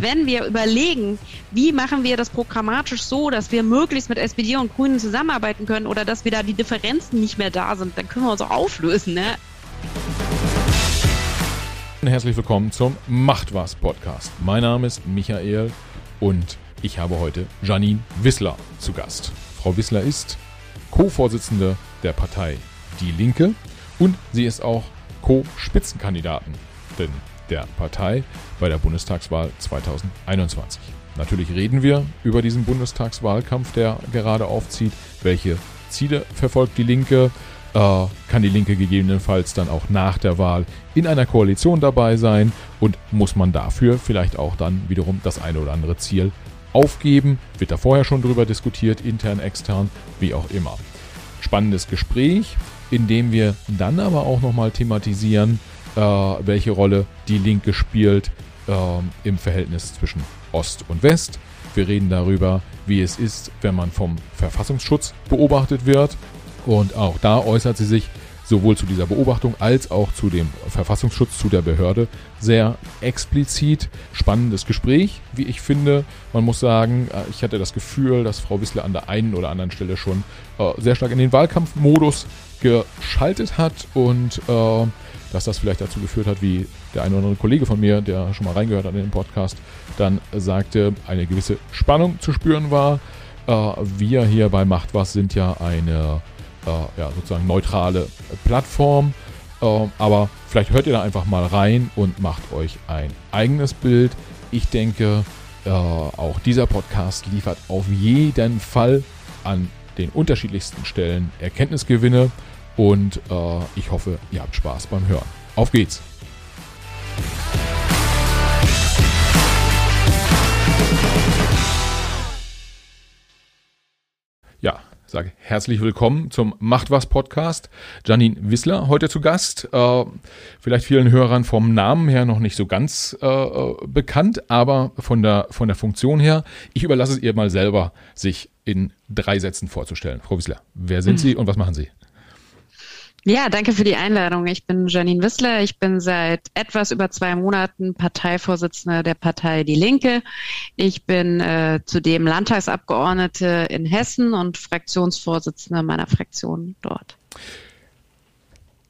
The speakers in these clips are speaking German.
wenn wir überlegen, wie machen wir das programmatisch so, dass wir möglichst mit SPD und Grünen zusammenarbeiten können oder dass wir da die Differenzen nicht mehr da sind, dann können wir uns auch auflösen. Ne? Herzlich willkommen zum Macht was Podcast. Mein Name ist Michael und ich habe heute Janine Wissler zu Gast. Frau Wissler ist Co-Vorsitzende der Partei Die Linke und sie ist auch Co-Spitzenkandidatin der Partei bei der Bundestagswahl 2021. Natürlich reden wir über diesen Bundestagswahlkampf, der gerade aufzieht. Welche Ziele verfolgt die Linke? Äh, kann die Linke gegebenenfalls dann auch nach der Wahl in einer Koalition dabei sein? Und muss man dafür vielleicht auch dann wiederum das eine oder andere Ziel aufgeben? Wird da vorher schon drüber diskutiert, intern, extern, wie auch immer. Spannendes Gespräch, in dem wir dann aber auch nochmal thematisieren, äh, welche Rolle die Linke spielt äh, im Verhältnis zwischen Ost und West. Wir reden darüber, wie es ist, wenn man vom Verfassungsschutz beobachtet wird. Und auch da äußert sie sich sowohl zu dieser Beobachtung als auch zu dem Verfassungsschutz, zu der Behörde sehr explizit. Spannendes Gespräch, wie ich finde. Man muss sagen, äh, ich hatte das Gefühl, dass Frau Wissler an der einen oder anderen Stelle schon äh, sehr stark in den Wahlkampfmodus geschaltet hat und äh, dass das vielleicht dazu geführt hat, wie der eine oder andere Kollege von mir, der schon mal reingehört hat in den Podcast, dann sagte, eine gewisse Spannung zu spüren war. Äh, wir hier bei Macht was sind ja eine ja, sozusagen neutrale Plattform. Äh, aber vielleicht hört ihr da einfach mal rein und macht euch ein eigenes Bild. Ich denke, äh, auch dieser Podcast liefert auf jeden Fall an den unterschiedlichsten Stellen Erkenntnisgewinne und äh, ich hoffe, ihr habt Spaß beim Hören. Auf geht's! Sage herzlich willkommen zum Macht was Podcast. Janine Wissler heute zu Gast. Äh, vielleicht vielen Hörern vom Namen her noch nicht so ganz äh, bekannt, aber von der, von der Funktion her. Ich überlasse es ihr mal selber, sich in drei Sätzen vorzustellen. Frau Wissler, wer sind Sie und was machen Sie? Ja, danke für die Einladung. Ich bin Janine Wissler. Ich bin seit etwas über zwei Monaten Parteivorsitzende der Partei Die Linke. Ich bin äh, zudem Landtagsabgeordnete in Hessen und Fraktionsvorsitzende meiner Fraktion dort.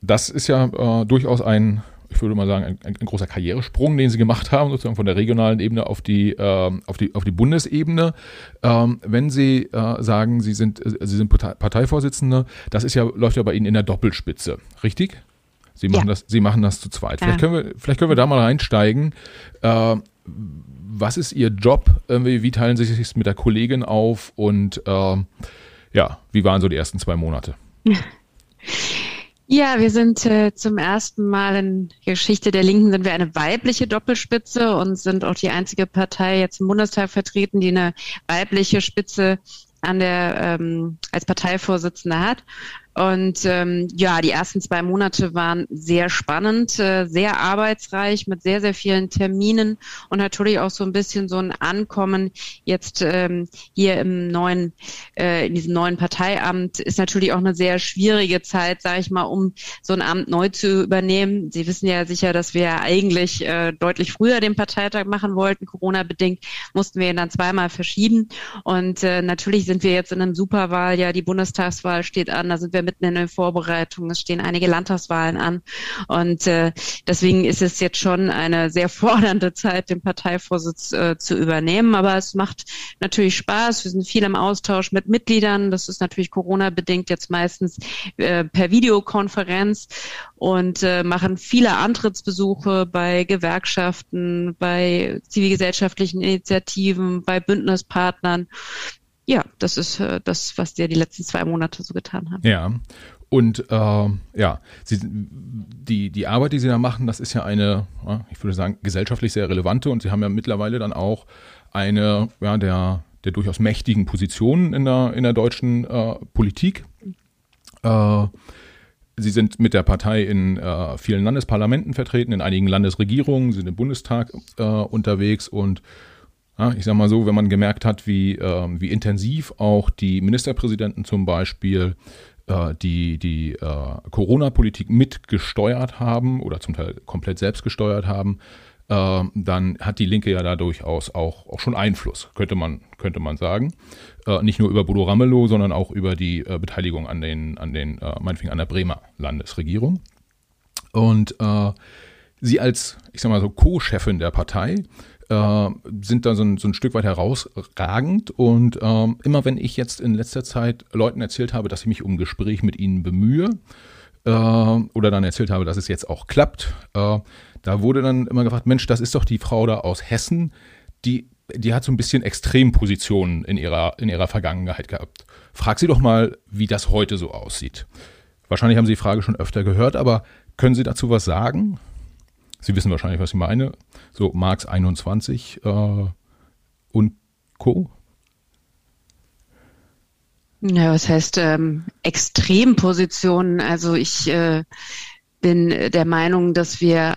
Das ist ja äh, durchaus ein ich würde mal sagen, ein, ein, großer Karrieresprung, den sie gemacht haben, sozusagen von der regionalen Ebene auf die, äh, auf die, auf die Bundesebene. Ähm, wenn Sie äh, sagen, Sie sind, äh, Sie sind Parteivorsitzende, das ist ja, läuft ja bei Ihnen in der Doppelspitze, richtig? Sie machen, ja. das, Sie machen das zu zweit. Vielleicht, können wir, vielleicht können wir da mal reinsteigen. Äh, was ist Ihr Job? wie teilen Sie sich mit der Kollegin auf? Und äh, ja, wie waren so die ersten zwei Monate? Ja, wir sind äh, zum ersten Mal in Geschichte der Linken sind wir eine weibliche Doppelspitze und sind auch die einzige Partei jetzt im Bundestag vertreten, die eine weibliche Spitze an der ähm, als Parteivorsitzende hat. Und ähm, ja, die ersten zwei Monate waren sehr spannend, äh, sehr arbeitsreich mit sehr, sehr vielen Terminen und natürlich auch so ein bisschen so ein Ankommen jetzt ähm, hier im neuen, äh, in diesem neuen Parteiamt ist natürlich auch eine sehr schwierige Zeit, sage ich mal, um so ein Amt neu zu übernehmen. Sie wissen ja sicher, dass wir eigentlich äh, deutlich früher den Parteitag machen wollten. Corona-bedingt mussten wir ihn dann zweimal verschieben. Und äh, natürlich sind wir jetzt in einem Superwahl, ja, die Bundestagswahl steht an, da sind wir wir mitten in den Vorbereitungen. Es stehen einige Landtagswahlen an. Und äh, deswegen ist es jetzt schon eine sehr fordernde Zeit, den Parteivorsitz äh, zu übernehmen. Aber es macht natürlich Spaß. Wir sind viel im Austausch mit Mitgliedern. Das ist natürlich Corona-bedingt jetzt meistens äh, per Videokonferenz und äh, machen viele Antrittsbesuche bei Gewerkschaften, bei zivilgesellschaftlichen Initiativen, bei Bündnispartnern ja, das ist äh, das, was wir die letzten zwei Monate so getan haben. Ja. Und äh, ja, sie, die, die Arbeit, die Sie da machen, das ist ja eine, ich würde sagen, gesellschaftlich sehr relevante und Sie haben ja mittlerweile dann auch eine ja, der, der durchaus mächtigen Positionen in der, in der deutschen äh, Politik. Äh, Sie sind mit der Partei in äh, vielen Landesparlamenten vertreten, in einigen Landesregierungen, sind im Bundestag äh, unterwegs und ja, ich sag mal so, wenn man gemerkt hat, wie, äh, wie intensiv auch die Ministerpräsidenten zum Beispiel äh, die die äh, Corona-Politik mitgesteuert haben oder zum Teil komplett selbst gesteuert haben, äh, dann hat die Linke ja da durchaus auch, auch schon Einfluss, könnte man, könnte man sagen. Äh, nicht nur über Bodo Ramelow, sondern auch über die äh, Beteiligung an den, an den, äh, meinetwegen an der Bremer Landesregierung. Und sie als, ich sag mal so, Co-Chefin der Partei äh, sind da so ein, so ein Stück weit herausragend. Und ähm, immer wenn ich jetzt in letzter Zeit Leuten erzählt habe, dass ich mich um Gespräch mit ihnen bemühe, äh, oder dann erzählt habe, dass es jetzt auch klappt, äh, da wurde dann immer gefragt, Mensch, das ist doch die Frau da aus Hessen, die, die hat so ein bisschen Extrempositionen in ihrer, in ihrer Vergangenheit gehabt. Frag sie doch mal, wie das heute so aussieht. Wahrscheinlich haben Sie die Frage schon öfter gehört, aber können Sie dazu was sagen? Sie wissen wahrscheinlich, was ich meine. So Marx 21 äh, und Co. Ja, was heißt ähm, Extrempositionen? Also ich äh, bin der Meinung, dass wir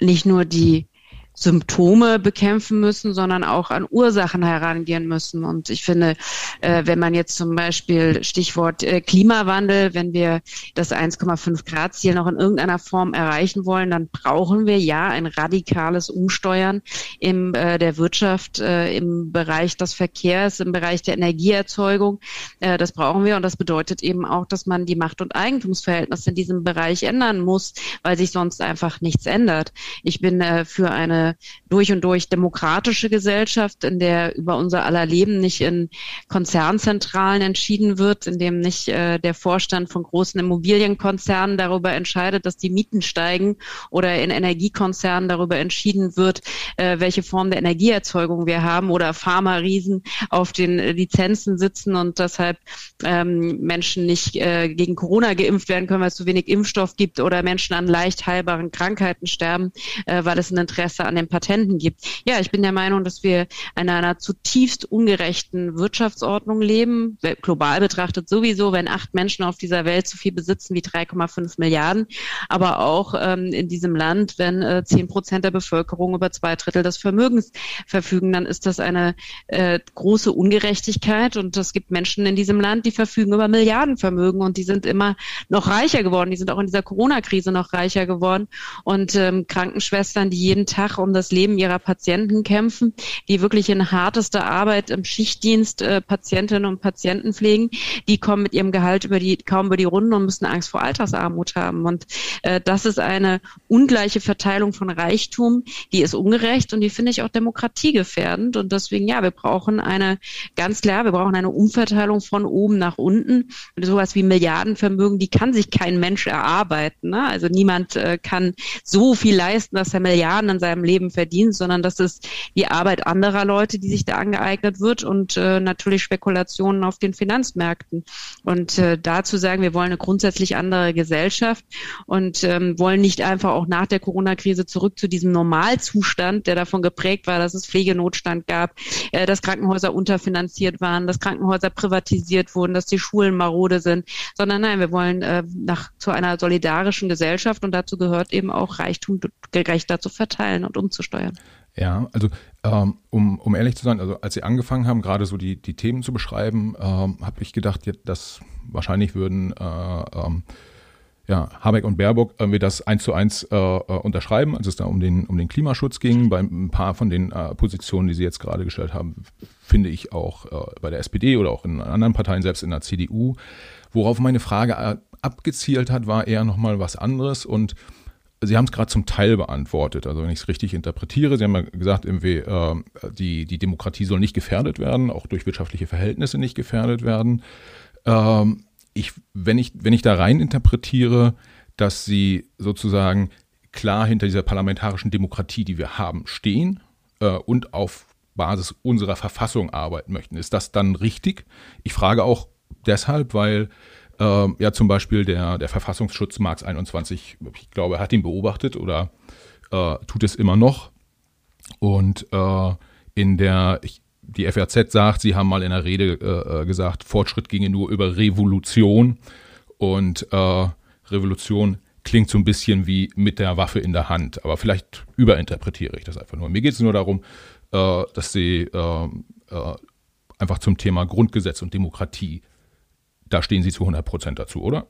nicht nur die Symptome bekämpfen müssen, sondern auch an Ursachen herangehen müssen. Und ich finde, äh, wenn man jetzt zum Beispiel Stichwort äh, Klimawandel, wenn wir das 1,5 Grad Ziel noch in irgendeiner Form erreichen wollen, dann brauchen wir ja ein radikales Umsteuern im äh, der Wirtschaft, im Bereich des Verkehrs, im Bereich der Energieerzeugung. Das brauchen wir und das bedeutet eben auch, dass man die Macht- und Eigentumsverhältnisse in diesem Bereich ändern muss, weil sich sonst einfach nichts ändert. Ich bin für eine durch und durch demokratische Gesellschaft, in der über unser aller Leben nicht in Konzernzentralen entschieden wird, in dem nicht äh, der Vorstand von großen Immobilienkonzernen darüber entscheidet, dass die Mieten steigen oder in Energiekonzernen darüber entschieden wird, äh, welche Form der Energieerzeugung wir haben oder Pharma-Riesen auf den Lizenzen sitzen und deshalb ähm, Menschen nicht äh, gegen Corona geimpft werden können, weil es zu wenig Impfstoff gibt oder Menschen an leicht heilbaren Krankheiten sterben, äh, weil es ein Interesse an den Patenten gibt. Ja, ich bin der Meinung, dass wir in einer zutiefst ungerechten Wirtschaftsordnung leben, global betrachtet sowieso, wenn acht Menschen auf dieser Welt so viel besitzen wie 3,5 Milliarden, aber auch ähm, in diesem Land, wenn äh, zehn äh, Prozent der Bevölkerung über zwei Drittel des Vermögens verfügen, dann ist das eine äh, große Ungerechtigkeit und es gibt Menschen in diesem Land, die verfügen über Milliardenvermögen und die sind immer noch reicher geworden. Die sind auch in dieser Corona-Krise noch reicher geworden und ähm, Krankenschwestern, die jeden Tag um das Leben ihrer Patienten kämpfen, die wirklich in hartester Arbeit im Schichtdienst äh, Patientinnen und Patienten pflegen, die kommen mit ihrem Gehalt über die, kaum über die Runden und müssen Angst vor Altersarmut haben. Und äh, das ist eine ungleiche Verteilung von Reichtum, die ist ungerecht und die finde ich auch demokratiegefährdend. Und deswegen, ja, wir brauchen eine, ganz klar, wir brauchen eine Umverteilung von oben nach unten. Und sowas wie Milliardenvermögen, die kann sich kein Mensch erarbeiten. Ne? Also niemand äh, kann so viel leisten, dass er Milliarden in seinem Leben Leben verdient, sondern das ist die Arbeit anderer Leute, die sich da angeeignet wird und äh, natürlich Spekulationen auf den Finanzmärkten. Und äh, dazu sagen, wir wollen eine grundsätzlich andere Gesellschaft und ähm, wollen nicht einfach auch nach der Corona-Krise zurück zu diesem Normalzustand, der davon geprägt war, dass es Pflegenotstand gab, äh, dass Krankenhäuser unterfinanziert waren, dass Krankenhäuser privatisiert wurden, dass die Schulen marode sind, sondern nein, wir wollen äh, nach zu einer solidarischen Gesellschaft und dazu gehört eben auch Reichtum gerechter zu verteilen und umzusteuern. Ja, also ähm, um, um ehrlich zu sein, also als Sie angefangen haben, gerade so die, die Themen zu beschreiben, ähm, habe ich gedacht, dass wahrscheinlich würden äh, ähm, ja, Habeck und Baerbock irgendwie das eins zu eins äh, äh, unterschreiben, als es da um den, um den Klimaschutz ging. Bei ein paar von den äh, Positionen, die Sie jetzt gerade gestellt haben, finde ich auch äh, bei der SPD oder auch in anderen Parteien, selbst in der CDU. Worauf meine Frage äh, abgezielt hat, war eher nochmal was anderes und Sie haben es gerade zum Teil beantwortet. Also wenn ich es richtig interpretiere, Sie haben ja gesagt, irgendwie, äh, die, die Demokratie soll nicht gefährdet werden, auch durch wirtschaftliche Verhältnisse nicht gefährdet werden. Ähm, ich, wenn, ich, wenn ich da rein interpretiere, dass Sie sozusagen klar hinter dieser parlamentarischen Demokratie, die wir haben, stehen äh, und auf Basis unserer Verfassung arbeiten möchten, ist das dann richtig? Ich frage auch deshalb, weil äh, ja, zum Beispiel der, der Verfassungsschutz Marx 21, ich glaube, er hat ihn beobachtet oder äh, tut es immer noch. Und äh, in der, ich, die FRZ sagt, sie haben mal in der Rede äh, äh, gesagt, Fortschritt ginge nur über Revolution. Und äh, Revolution klingt so ein bisschen wie mit der Waffe in der Hand. Aber vielleicht überinterpretiere ich das einfach nur. Mir geht es nur darum, äh, dass sie äh, äh, einfach zum Thema Grundgesetz und Demokratie da stehen Sie zu 100 Prozent dazu, oder?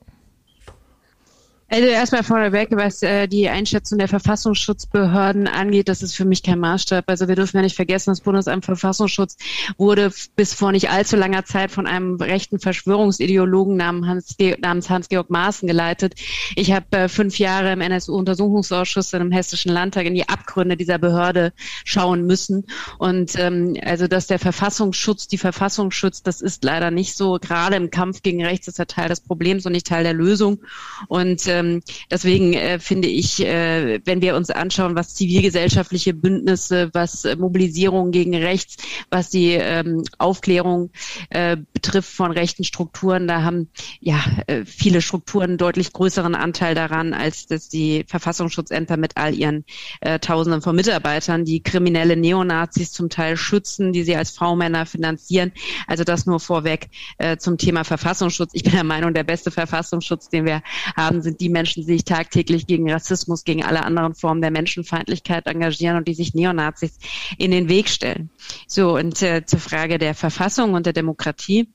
Also erstmal vorneweg, was äh, die Einschätzung der Verfassungsschutzbehörden angeht, das ist für mich kein Maßstab. Also wir dürfen ja nicht vergessen, das Bundesamt für Verfassungsschutz wurde bis vor nicht allzu langer Zeit von einem rechten Verschwörungsideologen namens Hans, namens Hans-Georg Maaßen geleitet. Ich habe äh, fünf Jahre im NSU-Untersuchungsausschuss im Hessischen Landtag in die Abgründe dieser Behörde schauen müssen. Und ähm, also, dass der Verfassungsschutz die Verfassung schützt, das ist leider nicht so. Gerade im Kampf gegen rechts ist er Teil des Problems und nicht Teil der Lösung. Und ähm, ähm, deswegen äh, finde ich, äh, wenn wir uns anschauen, was zivilgesellschaftliche Bündnisse, was äh, Mobilisierung gegen rechts, was die ähm, Aufklärung äh, betrifft von rechten Strukturen, da haben ja äh, viele Strukturen einen deutlich größeren Anteil daran, als dass die Verfassungsschutzämter mit all ihren äh, Tausenden von Mitarbeitern, die kriminelle Neonazis zum Teil schützen, die sie als V-Männer finanzieren. Also das nur vorweg äh, zum Thema Verfassungsschutz. Ich bin der Meinung, der beste Verfassungsschutz, den wir haben, sind die Menschen, die sich tagtäglich gegen Rassismus, gegen alle anderen Formen der Menschenfeindlichkeit engagieren und die sich Neonazis in den Weg stellen. So, und äh, zur Frage der Verfassung und der Demokratie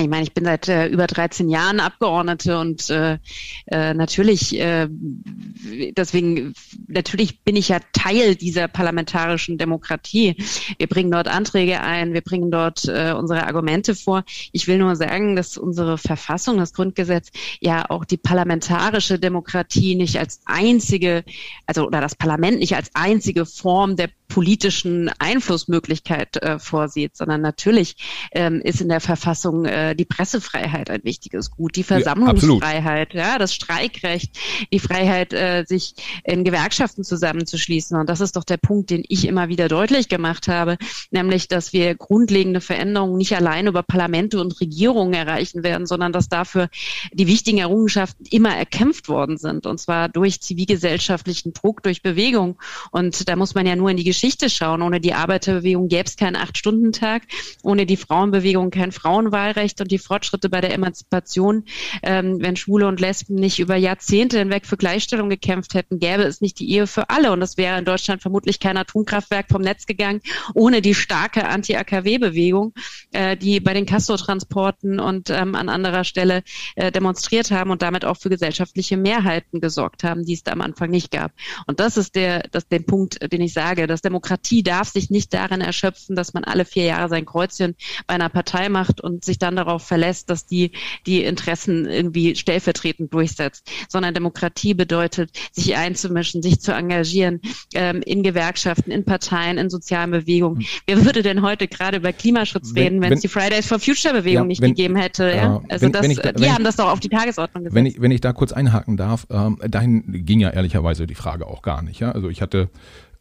ich meine, ich bin seit äh, über 13 Jahren Abgeordnete und äh, äh, natürlich, äh, deswegen, natürlich bin ich ja Teil dieser parlamentarischen Demokratie. Wir bringen dort Anträge ein, wir bringen dort äh, unsere Argumente vor. Ich will nur sagen, dass unsere Verfassung, das Grundgesetz, ja auch die parlamentarische Demokratie nicht als einzige, also oder das Parlament nicht als einzige Form der politischen Einflussmöglichkeit äh, vorsieht, sondern natürlich ähm, ist in der Verfassung äh, die Pressefreiheit ein wichtiges Gut, die Versammlungsfreiheit, ja, ja das Streikrecht, die Freiheit, äh, sich in Gewerkschaften zusammenzuschließen. Und das ist doch der Punkt, den ich immer wieder deutlich gemacht habe, nämlich, dass wir grundlegende Veränderungen nicht allein über Parlamente und Regierungen erreichen werden, sondern dass dafür die wichtigen Errungenschaften immer erkämpft worden sind, und zwar durch zivilgesellschaftlichen Druck, durch Bewegung. Und da muss man ja nur in die Geschichte schauen. Ohne die Arbeiterbewegung gäbe es keinen Acht-Stunden-Tag, ohne die Frauenbewegung kein Frauenwahlrecht und die Fortschritte bei der Emanzipation. Ähm, wenn Schwule und Lesben nicht über Jahrzehnte hinweg für Gleichstellung gekämpft hätten, gäbe es nicht die Ehe für alle. Und es wäre in Deutschland vermutlich kein Atomkraftwerk vom Netz gegangen, ohne die starke Anti-AKW-Bewegung, äh, die bei den Castor-Transporten und ähm, an anderer Stelle äh, demonstriert haben und damit auch für gesellschaftliche Mehrheiten gesorgt haben, die es da am Anfang nicht gab. Und das ist der, das, der Punkt, den ich sage, dass Demokratie darf sich nicht darin erschöpfen, dass man alle vier Jahre sein Kreuzchen bei einer Partei macht und sich dann darauf verlässt, dass die die Interessen irgendwie stellvertretend durchsetzt, sondern Demokratie bedeutet, sich einzumischen, sich zu engagieren ähm, in Gewerkschaften, in Parteien, in sozialen Bewegungen. Hm. Wer würde denn heute gerade über Klimaschutz wenn, reden, wenn, es die Fridays for Future Bewegung ja, nicht wenn, gegeben hätte? Ja? Also wenn, das, ich die haben das doch auf die Tagesordnung gesetzt. Wenn ich, wenn ich da kurz einhaken darf, ähm, dahin ging ja ehrlicherweise die Frage auch gar nicht. Ja? Also ich hatte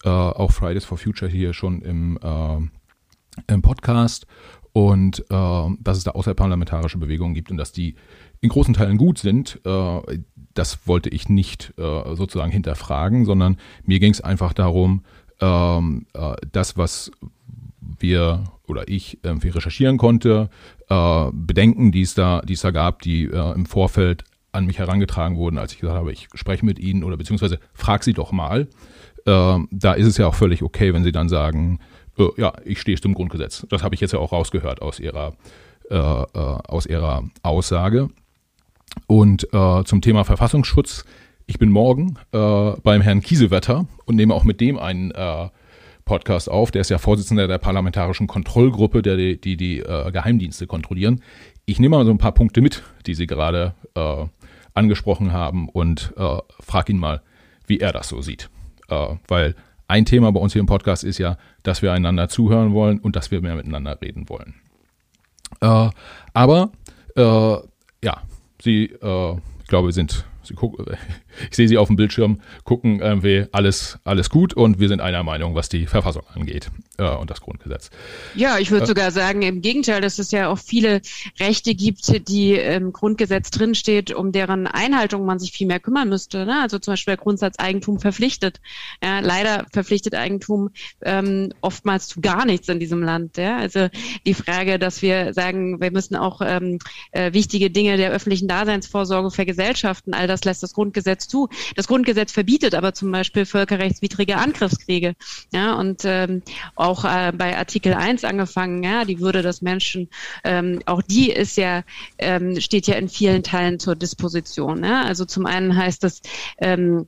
äh, auch Fridays for Future hier schon im, äh, im Podcast und äh, dass es da außerparlamentarische Bewegungen gibt und dass die in großen Teilen gut sind, äh, das wollte ich nicht äh, sozusagen hinterfragen, sondern mir ging es einfach darum, ähm, äh, das, was wir oder ich irgendwie recherchieren konnte, Bedenken, die es da, die es da gab, die im Vorfeld an mich herangetragen wurden, als ich gesagt habe, ich spreche mit Ihnen oder beziehungsweise frag Sie doch mal. Äh, da ist es ja auch völlig okay, wenn Sie dann sagen, äh, ja, ich stehe zum Grundgesetz. Das habe ich jetzt ja auch rausgehört aus Ihrer, äh, äh, aus Ihrer Aussage. Und äh, zum Thema Verfassungsschutz. Ich bin morgen äh, beim Herrn Kiesewetter und nehme auch mit dem einen Podcast auf. Der ist ja Vorsitzender der parlamentarischen Kontrollgruppe, der die die, die Geheimdienste kontrollieren. Ich nehme mal so ein paar Punkte mit, die Sie gerade angesprochen haben und frage ihn mal, wie er das so sieht. Äh, weil ein Thema bei uns hier im Podcast ist ja, dass wir einander zuhören wollen und dass wir mehr miteinander reden wollen. Äh, aber äh, ja, Sie, äh, ich glaube, sind Sie gucken, ich sehe Sie auf dem Bildschirm, gucken irgendwie alles, alles gut und wir sind einer Meinung, was die Verfassung angeht äh, und das Grundgesetz. Ja, ich würde äh, sogar sagen, im Gegenteil, dass es ja auch viele Rechte gibt, die im Grundgesetz drinsteht, um deren Einhaltung man sich viel mehr kümmern müsste. Ne? Also zum Beispiel der Grundsatz Eigentum verpflichtet. Ja, leider verpflichtet Eigentum ähm, oftmals zu gar nichts in diesem Land. Ja? Also die Frage, dass wir sagen, wir müssen auch ähm, äh, wichtige Dinge der öffentlichen Daseinsvorsorge vergesellschaften, all das das lässt das Grundgesetz zu. Das Grundgesetz verbietet aber zum Beispiel völkerrechtswidrige Angriffskriege. Ja, und ähm, auch äh, bei Artikel 1 angefangen, ja, die Würde des Menschen, ähm, auch die ist ja, ähm, steht ja in vielen Teilen zur Disposition. Ja? Also zum einen heißt das, ähm,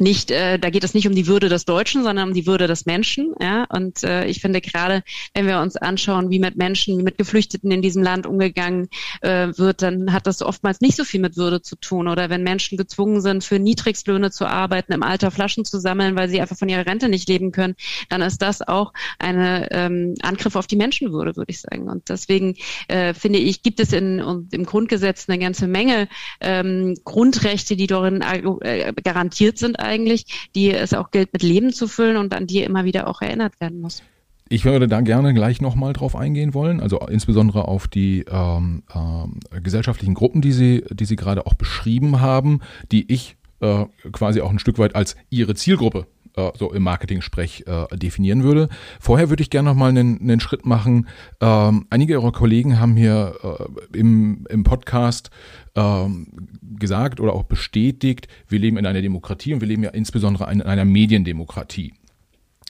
nicht, äh, da geht es nicht um die Würde des Deutschen, sondern um die Würde des Menschen. Ja? Und äh, ich finde gerade, wenn wir uns anschauen, wie mit Menschen, wie mit Geflüchteten in diesem Land umgegangen äh, wird, dann hat das oftmals nicht so viel mit Würde zu tun. Oder wenn Menschen gezwungen sind, für Niedrigstlöhne zu arbeiten, im Alter Flaschen zu sammeln, weil sie einfach von ihrer Rente nicht leben können, dann ist das auch ein ähm, Angriff auf die Menschenwürde, würde ich sagen. Und deswegen äh, finde ich, gibt es in, im Grundgesetz eine ganze Menge ähm, Grundrechte, die darin äh, garantiert sind eigentlich, die es auch gilt mit Leben zu füllen und an die immer wieder auch erinnert werden muss. Ich würde da gerne gleich nochmal drauf eingehen wollen, also insbesondere auf die ähm, äh, gesellschaftlichen Gruppen, die Sie, die Sie gerade auch beschrieben haben, die ich äh, quasi auch ein Stück weit als Ihre Zielgruppe äh, so im Marketing-Sprech äh, definieren würde. Vorher würde ich gerne nochmal einen, einen Schritt machen. Ähm, einige Ihrer Kollegen haben hier äh, im, im Podcast ähm, gesagt oder auch bestätigt, wir leben in einer Demokratie und wir leben ja insbesondere in einer Mediendemokratie.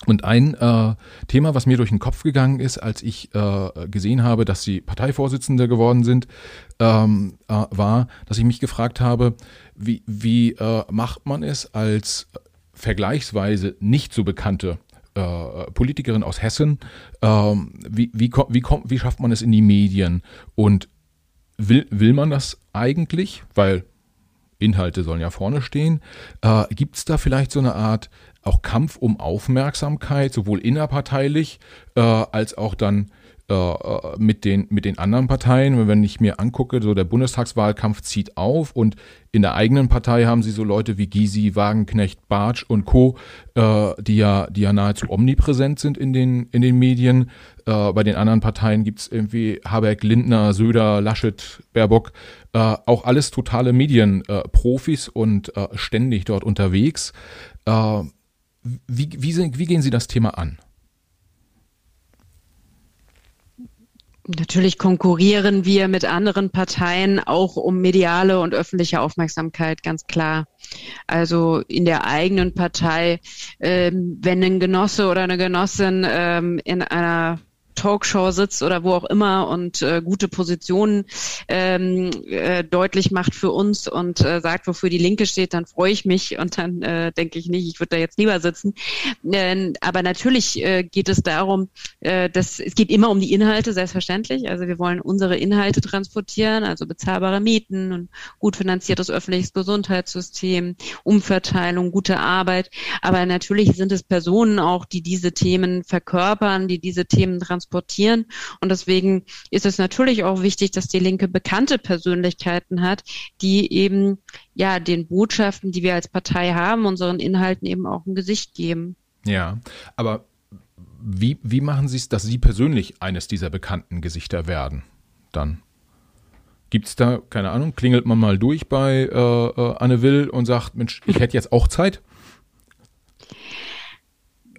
Und ein äh, Thema, was mir durch den Kopf gegangen ist, als ich äh, gesehen habe, dass Sie Parteivorsitzende geworden sind, ähm, äh, war, dass ich mich gefragt habe, wie, wie äh, macht man es als vergleichsweise nicht so bekannte äh, Politikerin aus Hessen, ähm, wie, wie, wie, kommt, wie schafft man es in die Medien? Und will, will man das eigentlich? Weil Inhalte sollen ja vorne stehen. Äh, Gibt es da vielleicht so eine Art auch Kampf um Aufmerksamkeit, sowohl innerparteilich äh, als auch dann mit, den, mit den anderen Parteien. Wenn ich mir angucke, so der Bundestagswahlkampf zieht auf und in der eigenen Partei haben sie so Leute wie Gysi, Wagenknecht, Bartsch und Co., äh, die, ja, die ja nahezu omnipräsent sind in den, in den Medien. Äh, bei den anderen Parteien gibt's irgendwie Habeck, Lindner, Söder, Laschet, Baerbock. Äh, auch alles totale Medienprofis und äh, ständig dort unterwegs. Äh, wie, wie, wie gehen Sie das Thema an? Natürlich konkurrieren wir mit anderen Parteien auch um mediale und öffentliche Aufmerksamkeit, ganz klar. Also in der eigenen Partei, ähm, wenn ein Genosse oder eine Genossin ähm, in einer Talkshow sitzt oder wo auch immer und äh, gute Positionen ähm, äh, deutlich macht für uns und äh, sagt, wofür die Linke steht, dann freue ich mich und dann äh, denke ich nicht, ich würde da jetzt lieber sitzen. Äh, aber natürlich äh, geht es darum, äh, dass es geht immer um die Inhalte, selbstverständlich. Also wir wollen unsere Inhalte transportieren, also bezahlbare Mieten und gut finanziertes öffentliches Gesundheitssystem, Umverteilung, gute Arbeit. Aber natürlich sind es Personen auch, die diese Themen verkörpern, die diese Themen transportieren transportieren. Und deswegen ist es natürlich auch wichtig, dass die Linke bekannte Persönlichkeiten hat, die eben ja den Botschaften, die wir als Partei haben, unseren Inhalten eben auch ein Gesicht geben. Ja, aber wie, wie machen Sie es, dass Sie persönlich eines dieser bekannten Gesichter werden? Dann gibt es da, keine Ahnung, klingelt man mal durch bei äh, äh, Anne Will und sagt, Mensch, ich hätte jetzt auch Zeit?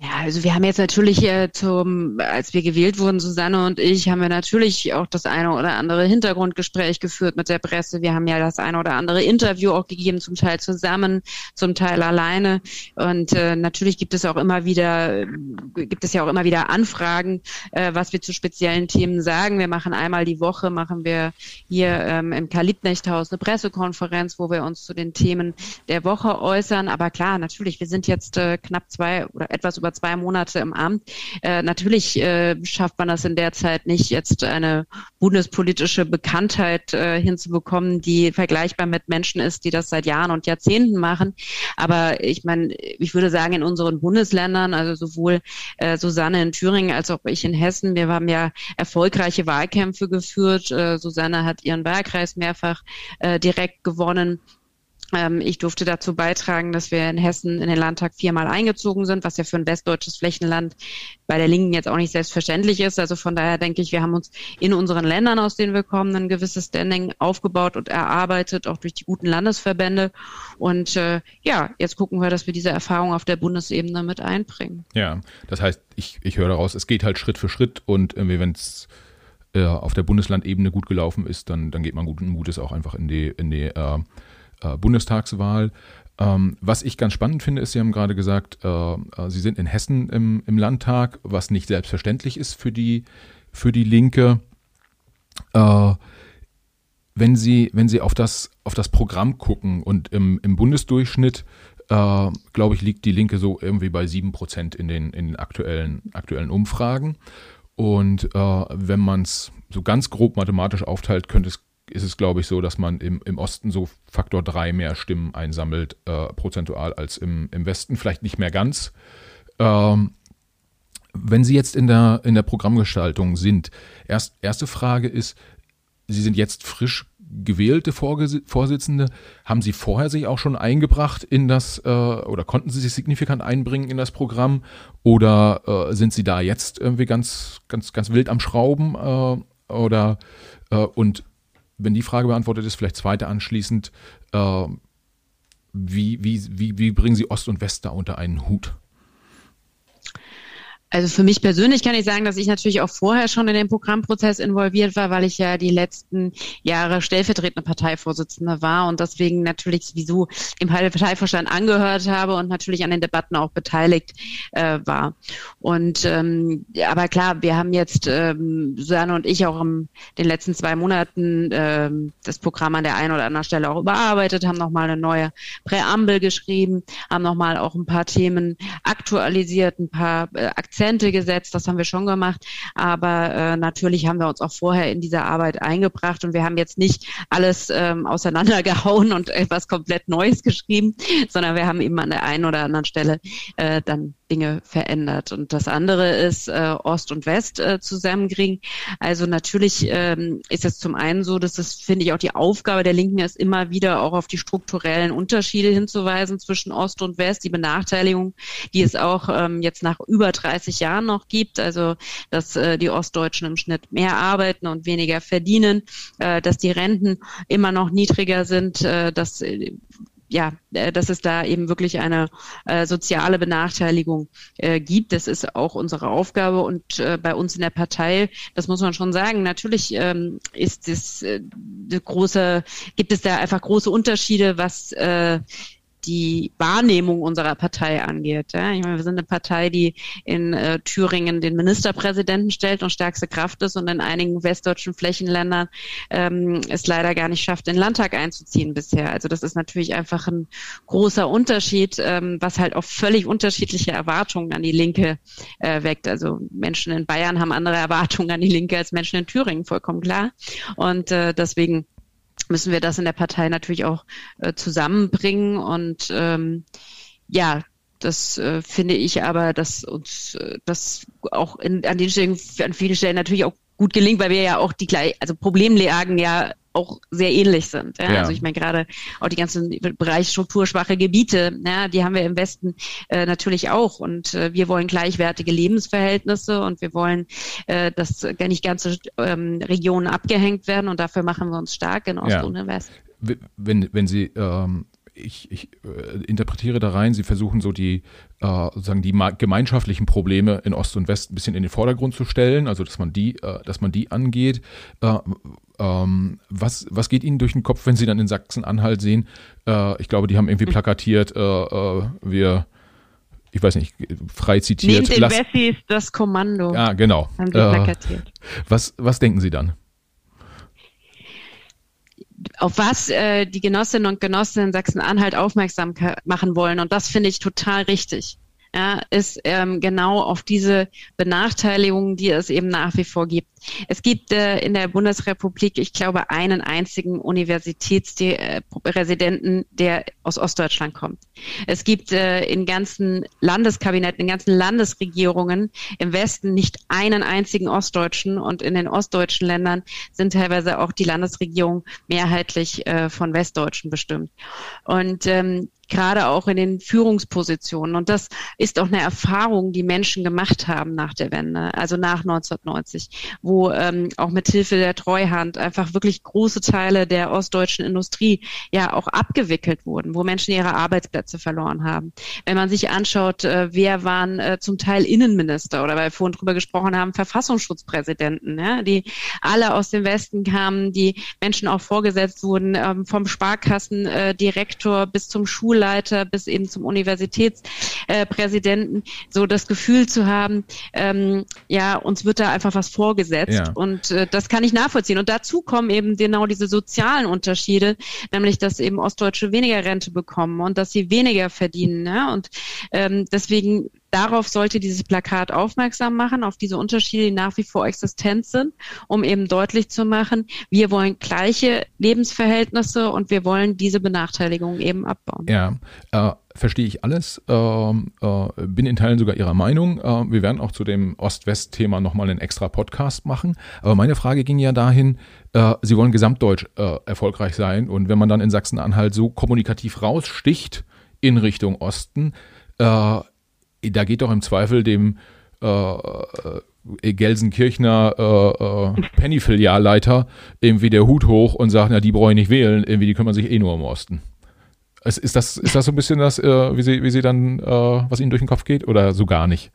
Ja, also wir haben jetzt natürlich äh, zum, als wir gewählt wurden, Susanne und ich, haben wir natürlich auch das eine oder andere Hintergrundgespräch geführt mit der Presse. Wir haben ja das eine oder andere Interview auch gegeben, zum Teil zusammen, zum Teil alleine. Und äh, natürlich gibt es auch immer wieder, gibt es ja auch immer wieder Anfragen, äh, was wir zu speziellen Themen sagen. Wir machen einmal die Woche, machen wir hier ähm, im Karl-Liebknecht-Haus eine Pressekonferenz, wo wir uns zu den Themen der Woche äußern. Aber klar, natürlich, wir sind jetzt äh, knapp zwei oder etwas über über zwei Monate im Amt. Äh, natürlich äh, schafft man das in der Zeit nicht, jetzt eine bundespolitische Bekanntheit äh, hinzubekommen, die vergleichbar mit Menschen ist, die das seit Jahren und Jahrzehnten machen. Aber ich meine, ich würde sagen, in unseren Bundesländern, also sowohl äh, Susanne in Thüringen als auch ich in Hessen, wir haben ja erfolgreiche Wahlkämpfe geführt. Äh, Susanne hat ihren Wahlkreis mehrfach äh, direkt gewonnen. Ähm, ich durfte dazu beitragen, dass wir in Hessen in den Landtag viermal eingezogen sind, was ja für ein westdeutsches Flächenland bei der Linken jetzt auch nicht selbstverständlich ist. Also von daher denke ich, wir haben uns in unseren Ländern, aus denen wir kommen, ein gewisses Standing aufgebaut und erarbeitet, auch durch die guten Landesverbände. Und äh, ja, jetzt gucken wir, dass wir diese Erfahrung auf der Bundesebene mit einbringen. Ja, das heißt, ich, ich höre daraus, es geht halt Schritt für Schritt und irgendwie, wenn es äh, auf der Bundeslandebene gut gelaufen ist, dann, dann geht man guten Mutes auch einfach in die, in die äh, äh, Bundestagswahl. Ähm, was ich ganz spannend finde, ist, Sie haben gerade gesagt, äh, äh, Sie sind in Hessen im, im Landtag, was nicht selbstverständlich ist für die, für die Linke. Äh, wenn Sie, wenn Sie auf das, auf das Programm gucken und im, im Bundesdurchschnitt, äh, glaube ich, liegt die Linke so irgendwie bei 7% in den, in den aktuellen, aktuellen Umfragen. Und äh, wenn man es so ganz grob mathematisch aufteilt, könnte es ist es, glaube ich, so, dass man im, im Osten so Faktor 3 mehr Stimmen einsammelt, äh, prozentual, als im, im Westen. Vielleicht nicht mehr ganz. Ähm, wenn Sie jetzt in der, in der Programmgestaltung sind, erst, erste Frage ist, Sie sind jetzt frisch gewählte Vorsitzende. Haben Sie vorher sich auch schon eingebracht in das äh, oder konnten Sie sich signifikant einbringen in das Programm oder äh, sind Sie da jetzt irgendwie ganz, ganz, ganz wild am Schrauben äh, oder äh, und wenn die Frage beantwortet ist, vielleicht zweite anschließend, äh, wie, wie, wie, wie bringen Sie Ost und West da unter einen Hut? Also für mich persönlich kann ich sagen, dass ich natürlich auch vorher schon in den Programmprozess involviert war, weil ich ja die letzten Jahre stellvertretende Parteivorsitzende war und deswegen natürlich sowieso im Parteivorstand angehört habe und natürlich an den Debatten auch beteiligt äh, war. Und ähm, aber klar, wir haben jetzt ähm, Susanne und ich auch in den letzten zwei Monaten ähm, das Programm an der einen oder anderen Stelle auch überarbeitet, haben nochmal eine neue Präambel geschrieben, haben nochmal auch ein paar Themen aktualisiert, ein paar äh, Akzente Akzente gesetzt, das haben wir schon gemacht. Aber äh, natürlich haben wir uns auch vorher in diese Arbeit eingebracht und wir haben jetzt nicht alles ähm, auseinandergehauen und etwas komplett Neues geschrieben, sondern wir haben eben an der einen oder anderen Stelle äh, dann Dinge verändert. Und das andere ist äh, Ost und West äh, zusammenkriegen. Also natürlich ähm, ist es zum einen so, dass das, finde ich, auch die Aufgabe der Linken ist, immer wieder auch auf die strukturellen Unterschiede hinzuweisen zwischen Ost und West, die Benachteiligung, die es auch ähm, jetzt nach über 30 Jahren noch gibt. Also dass äh, die Ostdeutschen im Schnitt mehr arbeiten und weniger verdienen, äh, dass die Renten immer noch niedriger sind, äh, dass äh, ja, äh, dass es da eben wirklich eine äh, soziale Benachteiligung äh, gibt. Das ist auch unsere Aufgabe und äh, bei uns in der Partei, das muss man schon sagen, natürlich ähm, ist es äh, große, gibt es da einfach große Unterschiede, was äh, die Wahrnehmung unserer Partei angeht. Ja, ich meine, wir sind eine Partei, die in äh, Thüringen den Ministerpräsidenten stellt und stärkste Kraft ist und in einigen westdeutschen Flächenländern ähm, es leider gar nicht schafft, den Landtag einzuziehen bisher. Also das ist natürlich einfach ein großer Unterschied, ähm, was halt auch völlig unterschiedliche Erwartungen an die Linke äh, weckt. Also Menschen in Bayern haben andere Erwartungen an die Linke als Menschen in Thüringen, vollkommen klar. Und äh, deswegen müssen wir das in der Partei natürlich auch äh, zusammenbringen. Und ähm, ja, das äh, finde ich aber, dass uns äh, das auch in, an den Stellen, an vielen Stellen natürlich auch gut gelingt, weil wir ja auch die gleich, also Problemlagen ja auch sehr ähnlich sind. Ja? ja. Also ich meine gerade auch die ganzen Bereich strukturschwache Gebiete, ja, die haben wir im Westen äh, natürlich auch. Und äh, wir wollen gleichwertige Lebensverhältnisse und wir wollen, äh, dass nicht ganze ähm, Regionen abgehängt werden und dafür machen wir uns stark in Ost ja. und in West. Wenn, wenn Sie ähm ich, ich äh, interpretiere da rein, sie versuchen so die, äh, sozusagen die gemeinschaftlichen Probleme in Ost und West ein bisschen in den Vordergrund zu stellen, also dass man die, äh, dass man die angeht. Äh, ähm, was, was geht Ihnen durch den Kopf, wenn Sie dann in Sachsen-Anhalt sehen? Äh, ich glaube, die haben irgendwie hm. plakatiert, äh, wir, ich weiß nicht, frei zitiert. Neben den Lass, Wessis das Kommando. Ja, genau. Haben Sie plakatiert. Was, was denken Sie dann? Auf was äh, die Genossinnen und Genossen in Sachsen-Anhalt aufmerksam machen wollen. Und das finde ich total richtig ja, ist ähm, genau auf diese Benachteiligungen, die es eben nach wie vor gibt. Es gibt äh, in der Bundesrepublik, ich glaube, einen einzigen Universitätsresidenten, der aus Ostdeutschland kommt. Es gibt äh, in ganzen Landeskabinetten, in ganzen Landesregierungen im Westen nicht einen einzigen Ostdeutschen und in den ostdeutschen Ländern sind teilweise auch die Landesregierungen mehrheitlich äh, von Westdeutschen bestimmt. Und ähm, gerade auch in den Führungspositionen. Und das ist auch eine Erfahrung, die Menschen gemacht haben nach der Wende, also nach 1990, wo ähm, auch mit Hilfe der Treuhand einfach wirklich große Teile der ostdeutschen Industrie ja auch abgewickelt wurden, wo Menschen ihre Arbeitsplätze verloren haben. Wenn man sich anschaut, äh, wer waren äh, zum Teil Innenminister oder weil wir vorhin drüber gesprochen haben, Verfassungsschutzpräsidenten, ja, die alle aus dem Westen kamen, die Menschen auch vorgesetzt wurden, ähm, vom Sparkassendirektor bis zum Schulleiter bis eben zum Universitätspräsidenten, so das Gefühl zu haben, ähm, ja, uns wird da einfach was vorgesetzt ja. und äh, das kann ich nachvollziehen. Und dazu kommen eben genau diese sozialen Unterschiede, nämlich dass eben Ostdeutsche weniger Rente bekommen und dass sie weniger verdienen. Ja? Und ähm, deswegen darauf sollte dieses Plakat aufmerksam machen, auf diese Unterschiede, die nach wie vor existent sind, um eben deutlich zu machen, wir wollen gleiche Lebensverhältnisse und wir wollen diese Benachteiligung eben abbauen. Ja, äh, verstehe ich alles, äh, äh, bin in Teilen sogar Ihrer Meinung. Äh, wir werden auch zu dem Ost-West-Thema nochmal einen extra Podcast machen. Aber meine Frage ging ja dahin, äh, Sie wollen gesamtdeutsch äh, erfolgreich sein und wenn man dann in Sachsen-Anhalt so kommunikativ raussticht in Richtung Osten, da geht doch im Zweifel dem äh, äh, Gelsenkirchner äh, äh, Penny-Filialleiter irgendwie der Hut hoch und sagt, na, die brauche ich nicht wählen, irgendwie, die kümmern sich eh nur um Osten. Ist, das, ist das so ein bisschen das, äh, wie, sie, wie sie dann, äh, was ihnen durch den Kopf geht oder so gar nicht?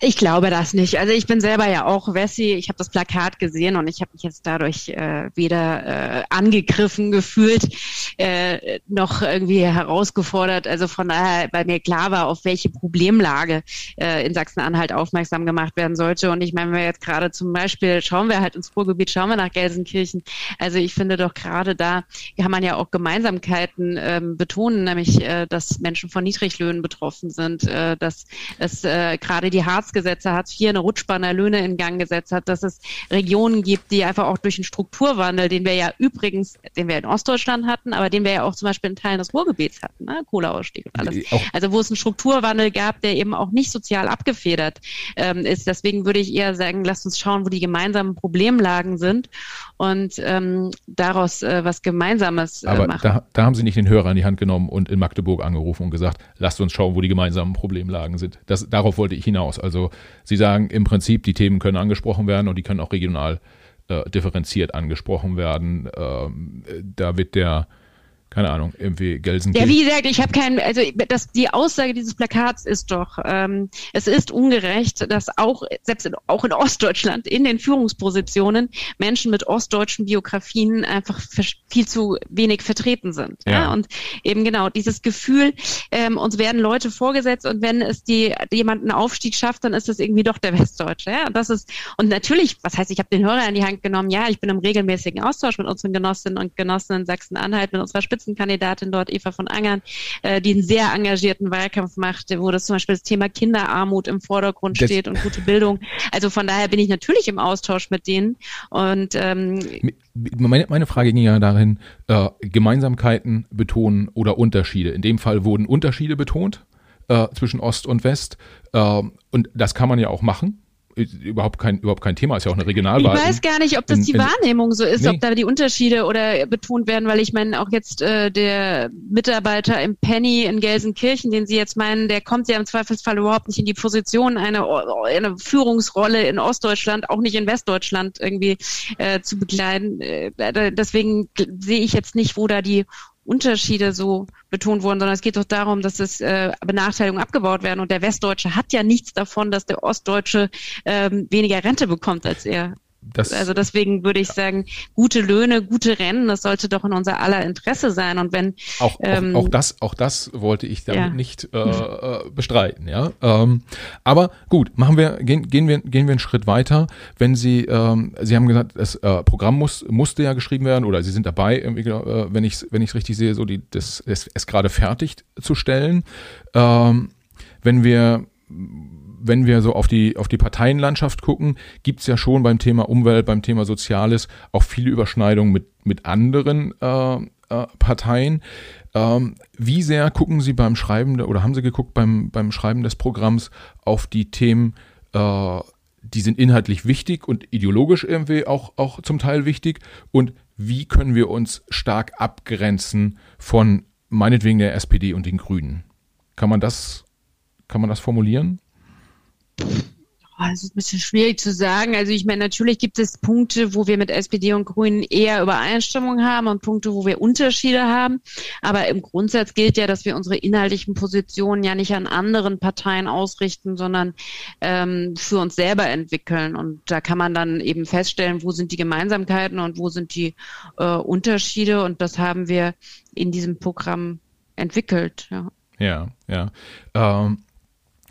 Ich glaube das nicht. Also ich bin selber ja auch Wessi. Ich habe das Plakat gesehen und ich habe mich jetzt dadurch äh, weder äh, angegriffen gefühlt äh, noch irgendwie herausgefordert. Also von daher, weil mir klar war, auf welche Problemlage äh, in Sachsen-Anhalt aufmerksam gemacht werden sollte. Und ich meine, wenn wir jetzt gerade zum Beispiel schauen wir halt ins Ruhrgebiet, schauen wir nach Gelsenkirchen. Also ich finde doch gerade da kann man ja auch Gemeinsamkeiten ähm, betonen, nämlich äh, dass Menschen von Niedriglöhnen betroffen sind, äh, dass es äh, gerade die Harz Hartz-Gesetze, Hartz IV eine Rutschbahn der Löhne in Gang gesetzt hat, dass es Regionen gibt, die einfach auch durch den Strukturwandel, den wir ja übrigens, den wir in Ostdeutschland hatten, aber den wir ja auch zum Beispiel in Teilen des Ruhrgebiets hatten, ne? Kohleausstieg und alles. Also wo es einen Strukturwandel gab, der eben auch nicht sozial abgefedert ähm, ist. Deswegen würde ich eher sagen, lasst uns schauen, wo die gemeinsamen Problemlagen sind und ähm, daraus äh, was Gemeinsames äh, aber machen. Da, da haben Sie nicht den Hörer in die Hand genommen und in Magdeburg angerufen und gesagt, lasst uns schauen, wo die gemeinsamen Problemlagen sind. Das, darauf wollte ich hinaus. Also also Sie sagen im Prinzip, die Themen können angesprochen werden und die können auch regional äh, differenziert angesprochen werden. Ähm, da wird der keine Ahnung, irgendwie Gelsenkirchen. Ja, wie gesagt, ich habe keinen, also das, die Aussage dieses Plakats ist doch, ähm, es ist ungerecht, dass auch selbst in, auch in Ostdeutschland in den Führungspositionen Menschen mit ostdeutschen Biografien einfach viel zu wenig vertreten sind. Ja. ja? Und eben genau dieses Gefühl, ähm, uns werden Leute vorgesetzt und wenn es die jemand einen Aufstieg schafft, dann ist es irgendwie doch der Westdeutsche. Ja? Und das ist und natürlich, was heißt, ich habe den Hörer in die Hand genommen. Ja, ich bin im regelmäßigen Austausch mit unseren Genossinnen und Genossen in Sachsen-Anhalt, mit unserer Spitze Spitzenkandidatin dort, Eva von Angern, äh, die einen sehr engagierten Wahlkampf macht, wo das zum Beispiel das Thema Kinderarmut im Vordergrund das steht und gute Bildung. Also von daher bin ich natürlich im Austausch mit denen. Und ähm, meine, meine Frage ging ja darin, äh, Gemeinsamkeiten betonen oder Unterschiede. In dem Fall wurden Unterschiede betont äh, zwischen Ost und West. Äh, und das kann man ja auch machen überhaupt kein, überhaupt kein Thema, ist ja auch eine Regionalwahl. Ich weiß gar nicht, ob das in, die in, Wahrnehmung so ist, nee. ob da die Unterschiede oder betont werden, weil ich meine, auch jetzt äh, der Mitarbeiter im Penny in Gelsenkirchen, den Sie jetzt meinen, der kommt ja im Zweifelsfall überhaupt nicht in die Position, eine, eine Führungsrolle in Ostdeutschland, auch nicht in Westdeutschland irgendwie äh, zu begleiten. Äh, deswegen sehe ich jetzt nicht, wo da die Unterschiede so betont wurden, sondern es geht doch darum, dass es äh, Benachteiligungen abgebaut werden. Und der Westdeutsche hat ja nichts davon, dass der Ostdeutsche ähm, weniger Rente bekommt als er. Das, also deswegen würde ich sagen, gute Löhne, gute Rennen, das sollte doch in unser aller Interesse sein. Und wenn auch, ähm, auch, auch das, auch das wollte ich damit ja. nicht äh, äh, bestreiten, ja. Ähm, aber gut, machen wir, gehen, gehen wir, gehen wir einen Schritt weiter. Wenn Sie, ähm, Sie haben gesagt, das äh, Programm muss, musste ja geschrieben werden oder Sie sind dabei, äh, wenn ich wenn ich es richtig sehe, so die das es, es gerade fertig zu stellen. Ähm, wenn wir wenn wir so auf die, auf die Parteienlandschaft gucken, gibt es ja schon beim Thema Umwelt, beim Thema Soziales auch viele Überschneidungen mit, mit anderen äh, äh, Parteien. Ähm, wie sehr gucken Sie beim Schreiben oder haben Sie geguckt beim, beim Schreiben des Programms auf die Themen, äh, die sind inhaltlich wichtig und ideologisch irgendwie auch, auch zum Teil wichtig? Und wie können wir uns stark abgrenzen von meinetwegen der SPD und den Grünen. Kann man das, kann man das formulieren? Oh, das ist ein bisschen schwierig zu sagen. Also ich meine, natürlich gibt es Punkte, wo wir mit SPD und Grünen eher Übereinstimmung haben und Punkte, wo wir Unterschiede haben. Aber im Grundsatz gilt ja, dass wir unsere inhaltlichen Positionen ja nicht an anderen Parteien ausrichten, sondern ähm, für uns selber entwickeln. Und da kann man dann eben feststellen, wo sind die Gemeinsamkeiten und wo sind die äh, Unterschiede. Und das haben wir in diesem Programm entwickelt. Ja, ja. ja. Ähm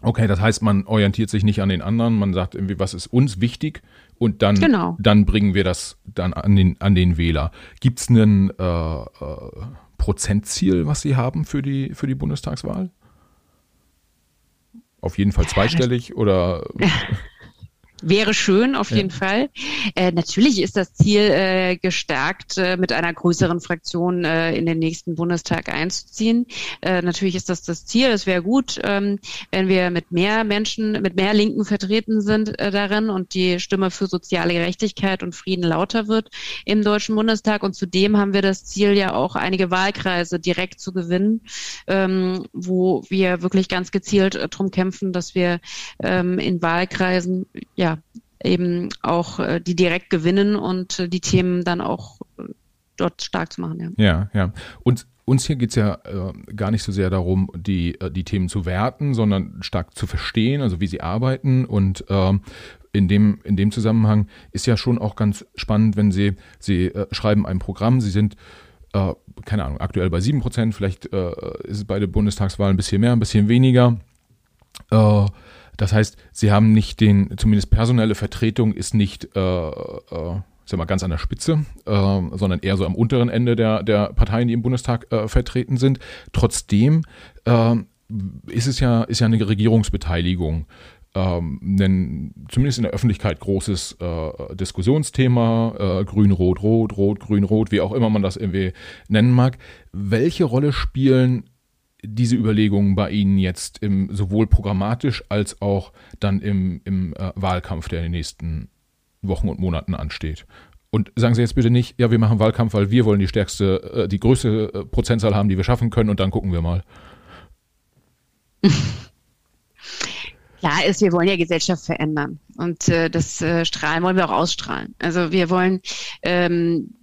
Okay, das heißt, man orientiert sich nicht an den anderen, man sagt irgendwie, was ist uns wichtig und dann, genau. dann bringen wir das dann an den, an den Wähler. Gibt es ein äh, äh, Prozentziel, was Sie haben für die, für die Bundestagswahl? Auf jeden Fall zweistellig oder? Wäre schön, auf jeden Fall. Äh, natürlich ist das Ziel äh, gestärkt, äh, mit einer größeren Fraktion äh, in den nächsten Bundestag einzuziehen. Äh, natürlich ist das das Ziel. Es wäre gut, ähm, wenn wir mit mehr Menschen, mit mehr Linken vertreten sind äh, darin und die Stimme für soziale Gerechtigkeit und Frieden lauter wird im Deutschen Bundestag. Und zudem haben wir das Ziel ja auch einige Wahlkreise direkt zu gewinnen, ähm, wo wir wirklich ganz gezielt äh, drum kämpfen, dass wir ähm, in Wahlkreisen ja eben auch äh, die direkt gewinnen und äh, die Themen dann auch äh, dort stark zu machen. Ja, ja. ja. Und uns hier geht es ja äh, gar nicht so sehr darum, die, äh, die Themen zu werten, sondern stark zu verstehen, also wie sie arbeiten. Und äh, in, dem, in dem Zusammenhang ist ja schon auch ganz spannend, wenn Sie, Sie äh, schreiben ein Programm, Sie sind, keine Ahnung, aktuell bei 7 Prozent, vielleicht ist es bei der Bundestagswahl ein bisschen mehr, ein bisschen weniger. Das heißt, sie haben nicht den, zumindest personelle Vertretung ist nicht, äh, äh, sag mal, ganz an der Spitze, äh, sondern eher so am unteren Ende der, der Parteien, die im Bundestag äh, vertreten sind. Trotzdem äh, ist es ja, ist ja eine Regierungsbeteiligung. Ähm, denn zumindest in der Öffentlichkeit großes äh, Diskussionsthema, äh, grün, rot, rot, rot, grün, rot, wie auch immer man das irgendwie nennen mag. Welche Rolle spielen diese Überlegungen bei Ihnen jetzt im, sowohl programmatisch als auch dann im, im äh, Wahlkampf, der in den nächsten Wochen und Monaten ansteht? Und sagen Sie jetzt bitte nicht, ja, wir machen Wahlkampf, weil wir wollen die stärkste, äh, die größte äh, Prozentzahl haben, die wir schaffen können und dann gucken wir mal. Klar ist, wir wollen ja Gesellschaft verändern und äh, das äh, Strahlen wollen wir auch ausstrahlen. Also wir wollen ähm,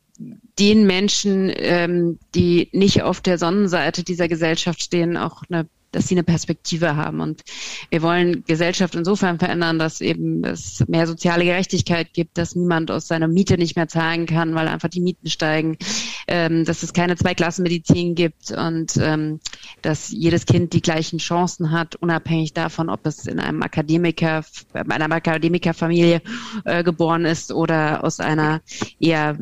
den Menschen, ähm, die nicht auf der Sonnenseite dieser Gesellschaft stehen, auch eine dass sie eine Perspektive haben. Und wir wollen Gesellschaft insofern verändern, dass eben es mehr soziale Gerechtigkeit gibt, dass niemand aus seiner Miete nicht mehr zahlen kann, weil einfach die Mieten steigen, ähm, dass es keine Zweiklassenmedizin gibt und ähm, dass jedes Kind die gleichen Chancen hat, unabhängig davon, ob es in einem Akademiker, einer Akademikerfamilie äh, geboren ist oder aus einer eher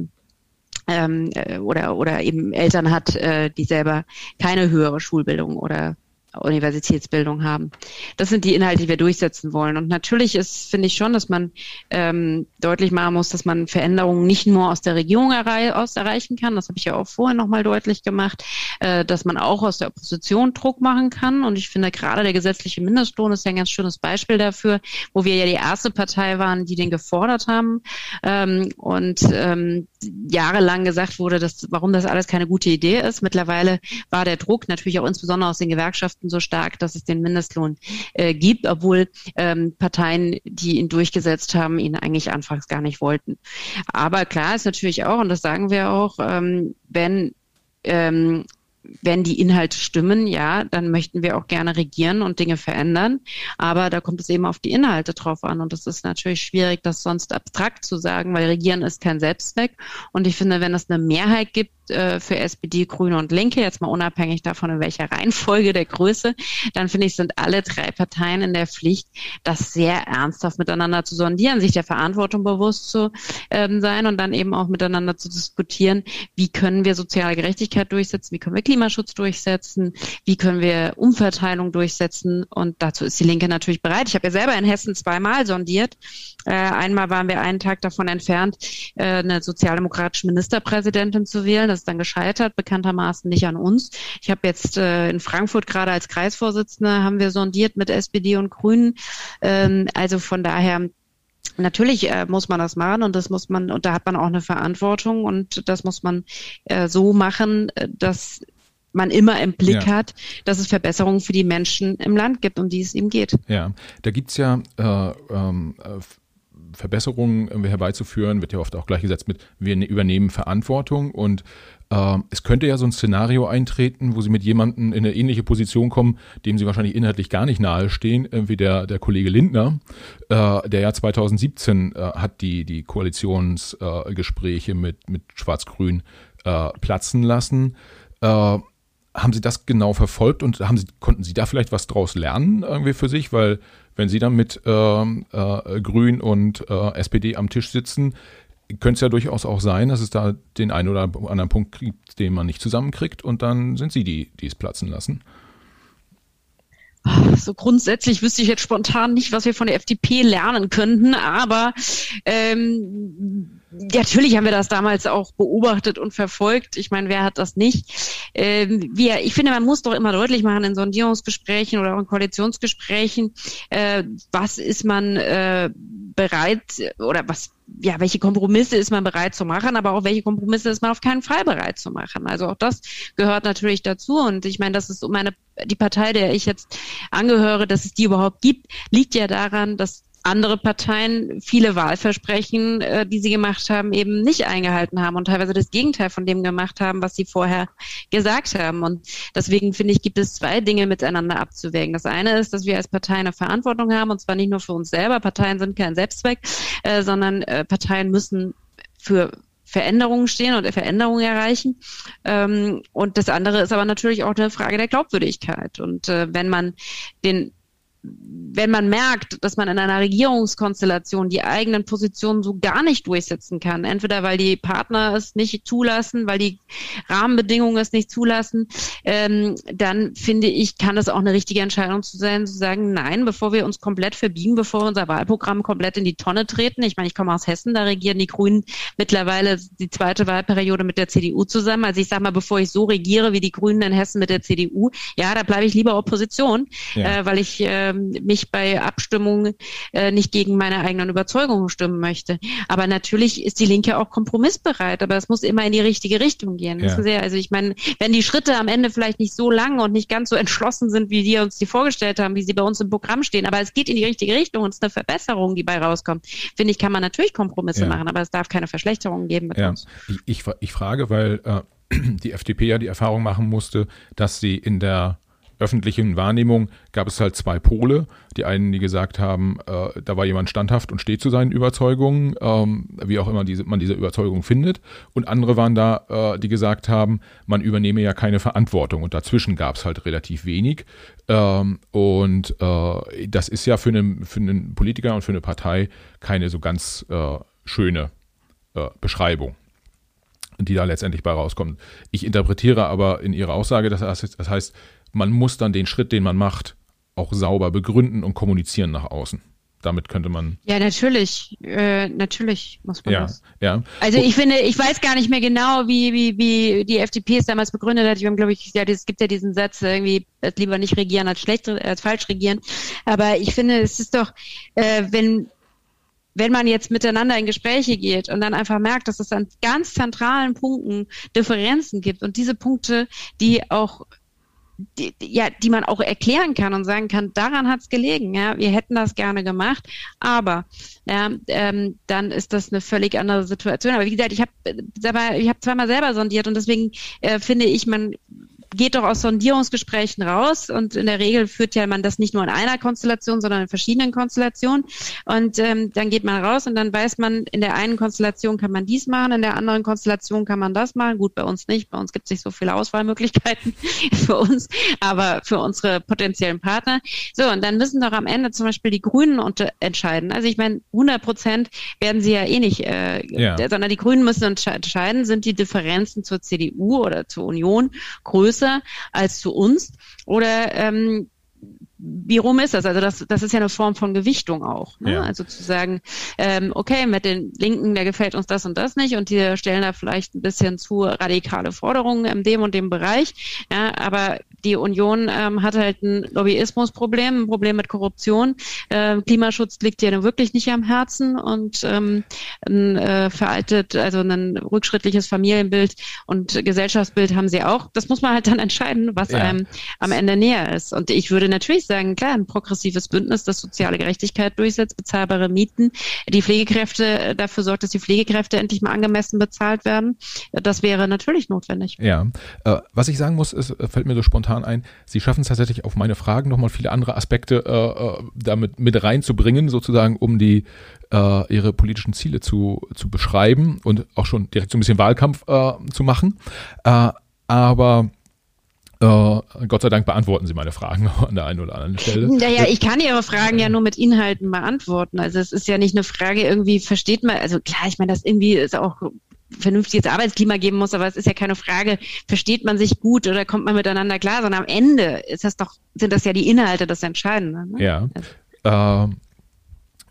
ähm, äh, oder, oder eben Eltern hat, äh, die selber keine höhere Schulbildung oder Universitätsbildung haben. Das sind die Inhalte, die wir durchsetzen wollen. Und natürlich ist, finde ich schon, dass man ähm, deutlich machen muss, dass man Veränderungen nicht nur aus der Regierung errei aus erreichen kann. Das habe ich ja auch vorher nochmal deutlich gemacht, äh, dass man auch aus der Opposition Druck machen kann. Und ich finde gerade der gesetzliche Mindestlohn ist ja ein ganz schönes Beispiel dafür, wo wir ja die erste Partei waren, die den gefordert haben ähm, und ähm, jahrelang gesagt wurde, dass warum das alles keine gute Idee ist. Mittlerweile war der Druck natürlich auch insbesondere aus den Gewerkschaften Gewerkschaften so stark, dass es den Mindestlohn äh, gibt, obwohl ähm, Parteien, die ihn durchgesetzt haben, ihn eigentlich anfangs gar nicht wollten. Aber klar ist natürlich auch, und das sagen wir auch, ähm, wenn ähm, wenn die Inhalte stimmen, ja, dann möchten wir auch gerne regieren und Dinge verändern. Aber da kommt es eben auf die Inhalte drauf an. Und das ist natürlich schwierig, das sonst abstrakt zu sagen, weil regieren ist kein Selbstzweck. Und ich finde, wenn es eine Mehrheit gibt, äh, für SPD, Grüne und Linke, jetzt mal unabhängig davon, in welcher Reihenfolge der Größe, dann finde ich, sind alle drei Parteien in der Pflicht, das sehr ernsthaft miteinander zu sondieren, sich der Verantwortung bewusst zu ähm, sein und dann eben auch miteinander zu diskutieren, wie können wir soziale Gerechtigkeit durchsetzen, wie können wir Klimaschutz durchsetzen, wie können wir Umverteilung durchsetzen und dazu ist die Linke natürlich bereit. Ich habe ja selber in Hessen zweimal sondiert. Äh, einmal waren wir einen Tag davon entfernt, äh, eine sozialdemokratische Ministerpräsidentin zu wählen. Das ist dann gescheitert, bekanntermaßen nicht an uns. Ich habe jetzt äh, in Frankfurt gerade als Kreisvorsitzende haben wir sondiert mit SPD und Grünen. Ähm, also von daher Natürlich äh, muss man das machen und das muss man, und da hat man auch eine Verantwortung und das muss man äh, so machen, äh, dass man immer im Blick ja. hat, dass es Verbesserungen für die Menschen im Land gibt, um die es ihm geht. Ja, da gibt's ja äh, ähm, äh, Verbesserungen herbeizuführen, wird ja oft auch gleichgesetzt mit, wir ne-, übernehmen Verantwortung und äh, es könnte ja so ein Szenario eintreten, wo Sie mit jemandem in eine ähnliche Position kommen, dem Sie wahrscheinlich inhaltlich gar nicht nahestehen, äh, wie der, der Kollege Lindner, äh, der ja 2017 äh, hat die, die Koalitionsgespräche mit, mit Schwarz-Grün äh, platzen lassen. Haben Sie das genau verfolgt und haben Sie, konnten Sie da vielleicht was draus lernen irgendwie für sich? Weil wenn Sie dann mit äh, äh, Grün und äh, SPD am Tisch sitzen, könnte es ja durchaus auch sein, dass es da den einen oder anderen Punkt gibt, den man nicht zusammenkriegt und dann sind Sie die, die es platzen lassen. So grundsätzlich wüsste ich jetzt spontan nicht, was wir von der FDP lernen könnten, aber ähm, natürlich haben wir das damals auch beobachtet und verfolgt. Ich meine, wer hat das nicht? Ähm, wir, ich finde, man muss doch immer deutlich machen in Sondierungsgesprächen oder auch in Koalitionsgesprächen, äh, was ist man äh, bereit oder was ja, welche Kompromisse ist man bereit zu machen, aber auch welche Kompromisse ist man auf keinen Fall bereit zu machen. Also auch das gehört natürlich dazu. Und ich meine, das ist um eine, die Partei, der ich jetzt angehöre, dass es die überhaupt gibt, liegt ja daran, dass andere Parteien viele Wahlversprechen, äh, die sie gemacht haben, eben nicht eingehalten haben und teilweise das Gegenteil von dem gemacht haben, was sie vorher gesagt haben. Und deswegen finde ich, gibt es zwei Dinge miteinander abzuwägen. Das eine ist, dass wir als Partei eine Verantwortung haben und zwar nicht nur für uns selber. Parteien sind kein Selbstzweck, äh, sondern äh, Parteien müssen für Veränderungen stehen und Veränderungen erreichen. Ähm, und das andere ist aber natürlich auch eine Frage der Glaubwürdigkeit. Und äh, wenn man den wenn man merkt, dass man in einer Regierungskonstellation die eigenen Positionen so gar nicht durchsetzen kann, entweder weil die Partner es nicht zulassen, weil die Rahmenbedingungen es nicht zulassen, ähm, dann finde ich, kann das auch eine richtige Entscheidung zu sein, zu sagen, nein, bevor wir uns komplett verbiegen, bevor wir unser Wahlprogramm komplett in die Tonne treten. Ich meine, ich komme aus Hessen, da regieren die Grünen mittlerweile die zweite Wahlperiode mit der CDU zusammen. Also ich sage mal, bevor ich so regiere wie die Grünen in Hessen mit der CDU, ja, da bleibe ich lieber Opposition, ja. äh, weil ich äh, ähm, mich bei Abstimmungen äh, nicht gegen meine eigenen Überzeugungen stimmen möchte. Aber natürlich ist die Linke auch kompromissbereit, aber es muss immer in die richtige Richtung gehen. Ja. Sie, also ich meine, wenn die Schritte am Ende vielleicht nicht so lang und nicht ganz so entschlossen sind, wie wir uns die vorgestellt haben, wie sie bei uns im Programm stehen, aber es geht in die richtige Richtung und es ist eine Verbesserung, die bei rauskommt, finde ich, kann man natürlich Kompromisse ja. machen, aber es darf keine Verschlechterungen geben ja. uns. Ich, ich, ich frage, weil äh, die FDP ja die Erfahrung machen musste, dass sie in der öffentlichen Wahrnehmung gab es halt zwei Pole. Die einen, die gesagt haben, äh, da war jemand standhaft und steht zu seinen Überzeugungen, ähm, wie auch immer diese, man diese Überzeugung findet. Und andere waren da, äh, die gesagt haben, man übernehme ja keine Verantwortung. Und dazwischen gab es halt relativ wenig. Ähm, und äh, das ist ja für einen, für einen Politiker und für eine Partei keine so ganz äh, schöne äh, Beschreibung die da letztendlich bei rauskommt. Ich interpretiere aber in Ihrer Aussage, das das heißt man muss dann den Schritt, den man macht, auch sauber begründen und kommunizieren nach außen. Damit könnte man. Ja, natürlich. Äh, natürlich muss man ja, das. Ja. Also ich finde, ich weiß gar nicht mehr genau, wie, wie, wie die FDP es damals begründet hat. Ich glaube ich, ja, es gibt ja diesen Satz, irgendwie lieber nicht regieren als schlecht, als falsch regieren. Aber ich finde, es ist doch, äh, wenn wenn man jetzt miteinander in Gespräche geht und dann einfach merkt, dass es an ganz zentralen Punkten Differenzen gibt und diese Punkte, die auch die, ja, die man auch erklären kann und sagen kann, daran hat es gelegen, ja, wir hätten das gerne gemacht, aber ja, ähm, dann ist das eine völlig andere Situation. Aber wie gesagt, ich habe ich hab zweimal selber sondiert und deswegen äh, finde ich, man geht doch aus Sondierungsgesprächen raus und in der Regel führt ja man das nicht nur in einer Konstellation, sondern in verschiedenen Konstellationen und ähm, dann geht man raus und dann weiß man, in der einen Konstellation kann man dies machen, in der anderen Konstellation kann man das machen. Gut, bei uns nicht, bei uns gibt es nicht so viele Auswahlmöglichkeiten für uns, aber für unsere potenziellen Partner. So, und dann müssen doch am Ende zum Beispiel die Grünen entscheiden. Also ich meine, 100 Prozent werden sie ja eh nicht, äh, ja. sondern die Grünen müssen entscheiden, sind die Differenzen zur CDU oder zur Union größer größer als zu uns? Oder ähm, wie rum ist das? Also das, das ist ja eine Form von Gewichtung auch. Ne? Ja. Also zu sagen, ähm, okay, mit den Linken, der gefällt uns das und das nicht und die stellen da vielleicht ein bisschen zu radikale Forderungen in dem und dem Bereich. Ja, aber die Union ähm, hat halt ein Lobbyismusproblem, ein Problem mit Korruption. Äh, Klimaschutz liegt ja wirklich nicht am Herzen und ähm, ein äh, veraltet, also ein rückschrittliches Familienbild und Gesellschaftsbild haben sie auch. Das muss man halt dann entscheiden, was ja. einem am Ende näher ist. Und ich würde natürlich sagen, klar, ein progressives Bündnis, das soziale Gerechtigkeit durchsetzt, bezahlbare Mieten, die Pflegekräfte äh, dafür sorgt, dass die Pflegekräfte endlich mal angemessen bezahlt werden. Das wäre natürlich notwendig. Ja, äh, was ich sagen muss, ist, äh, fällt mir so spontan ein, Sie schaffen es tatsächlich auf meine Fragen nochmal viele andere Aspekte äh, äh, damit mit reinzubringen, sozusagen, um die äh, ihre politischen Ziele zu, zu beschreiben und auch schon direkt so ein bisschen Wahlkampf äh, zu machen. Äh, aber Uh, Gott sei Dank beantworten Sie meine Fragen an der einen oder anderen Stelle. Naja, ich kann Ihre Fragen ja nur mit Inhalten beantworten. Also es ist ja nicht eine Frage, irgendwie versteht man, also klar, ich meine, das irgendwie ist auch vernünftiges Arbeitsklima geben muss, aber es ist ja keine Frage, versteht man sich gut oder kommt man miteinander klar, sondern am Ende ist das doch, sind das ja die Inhalte das Entscheidende. Ne? Ja. Also. Äh,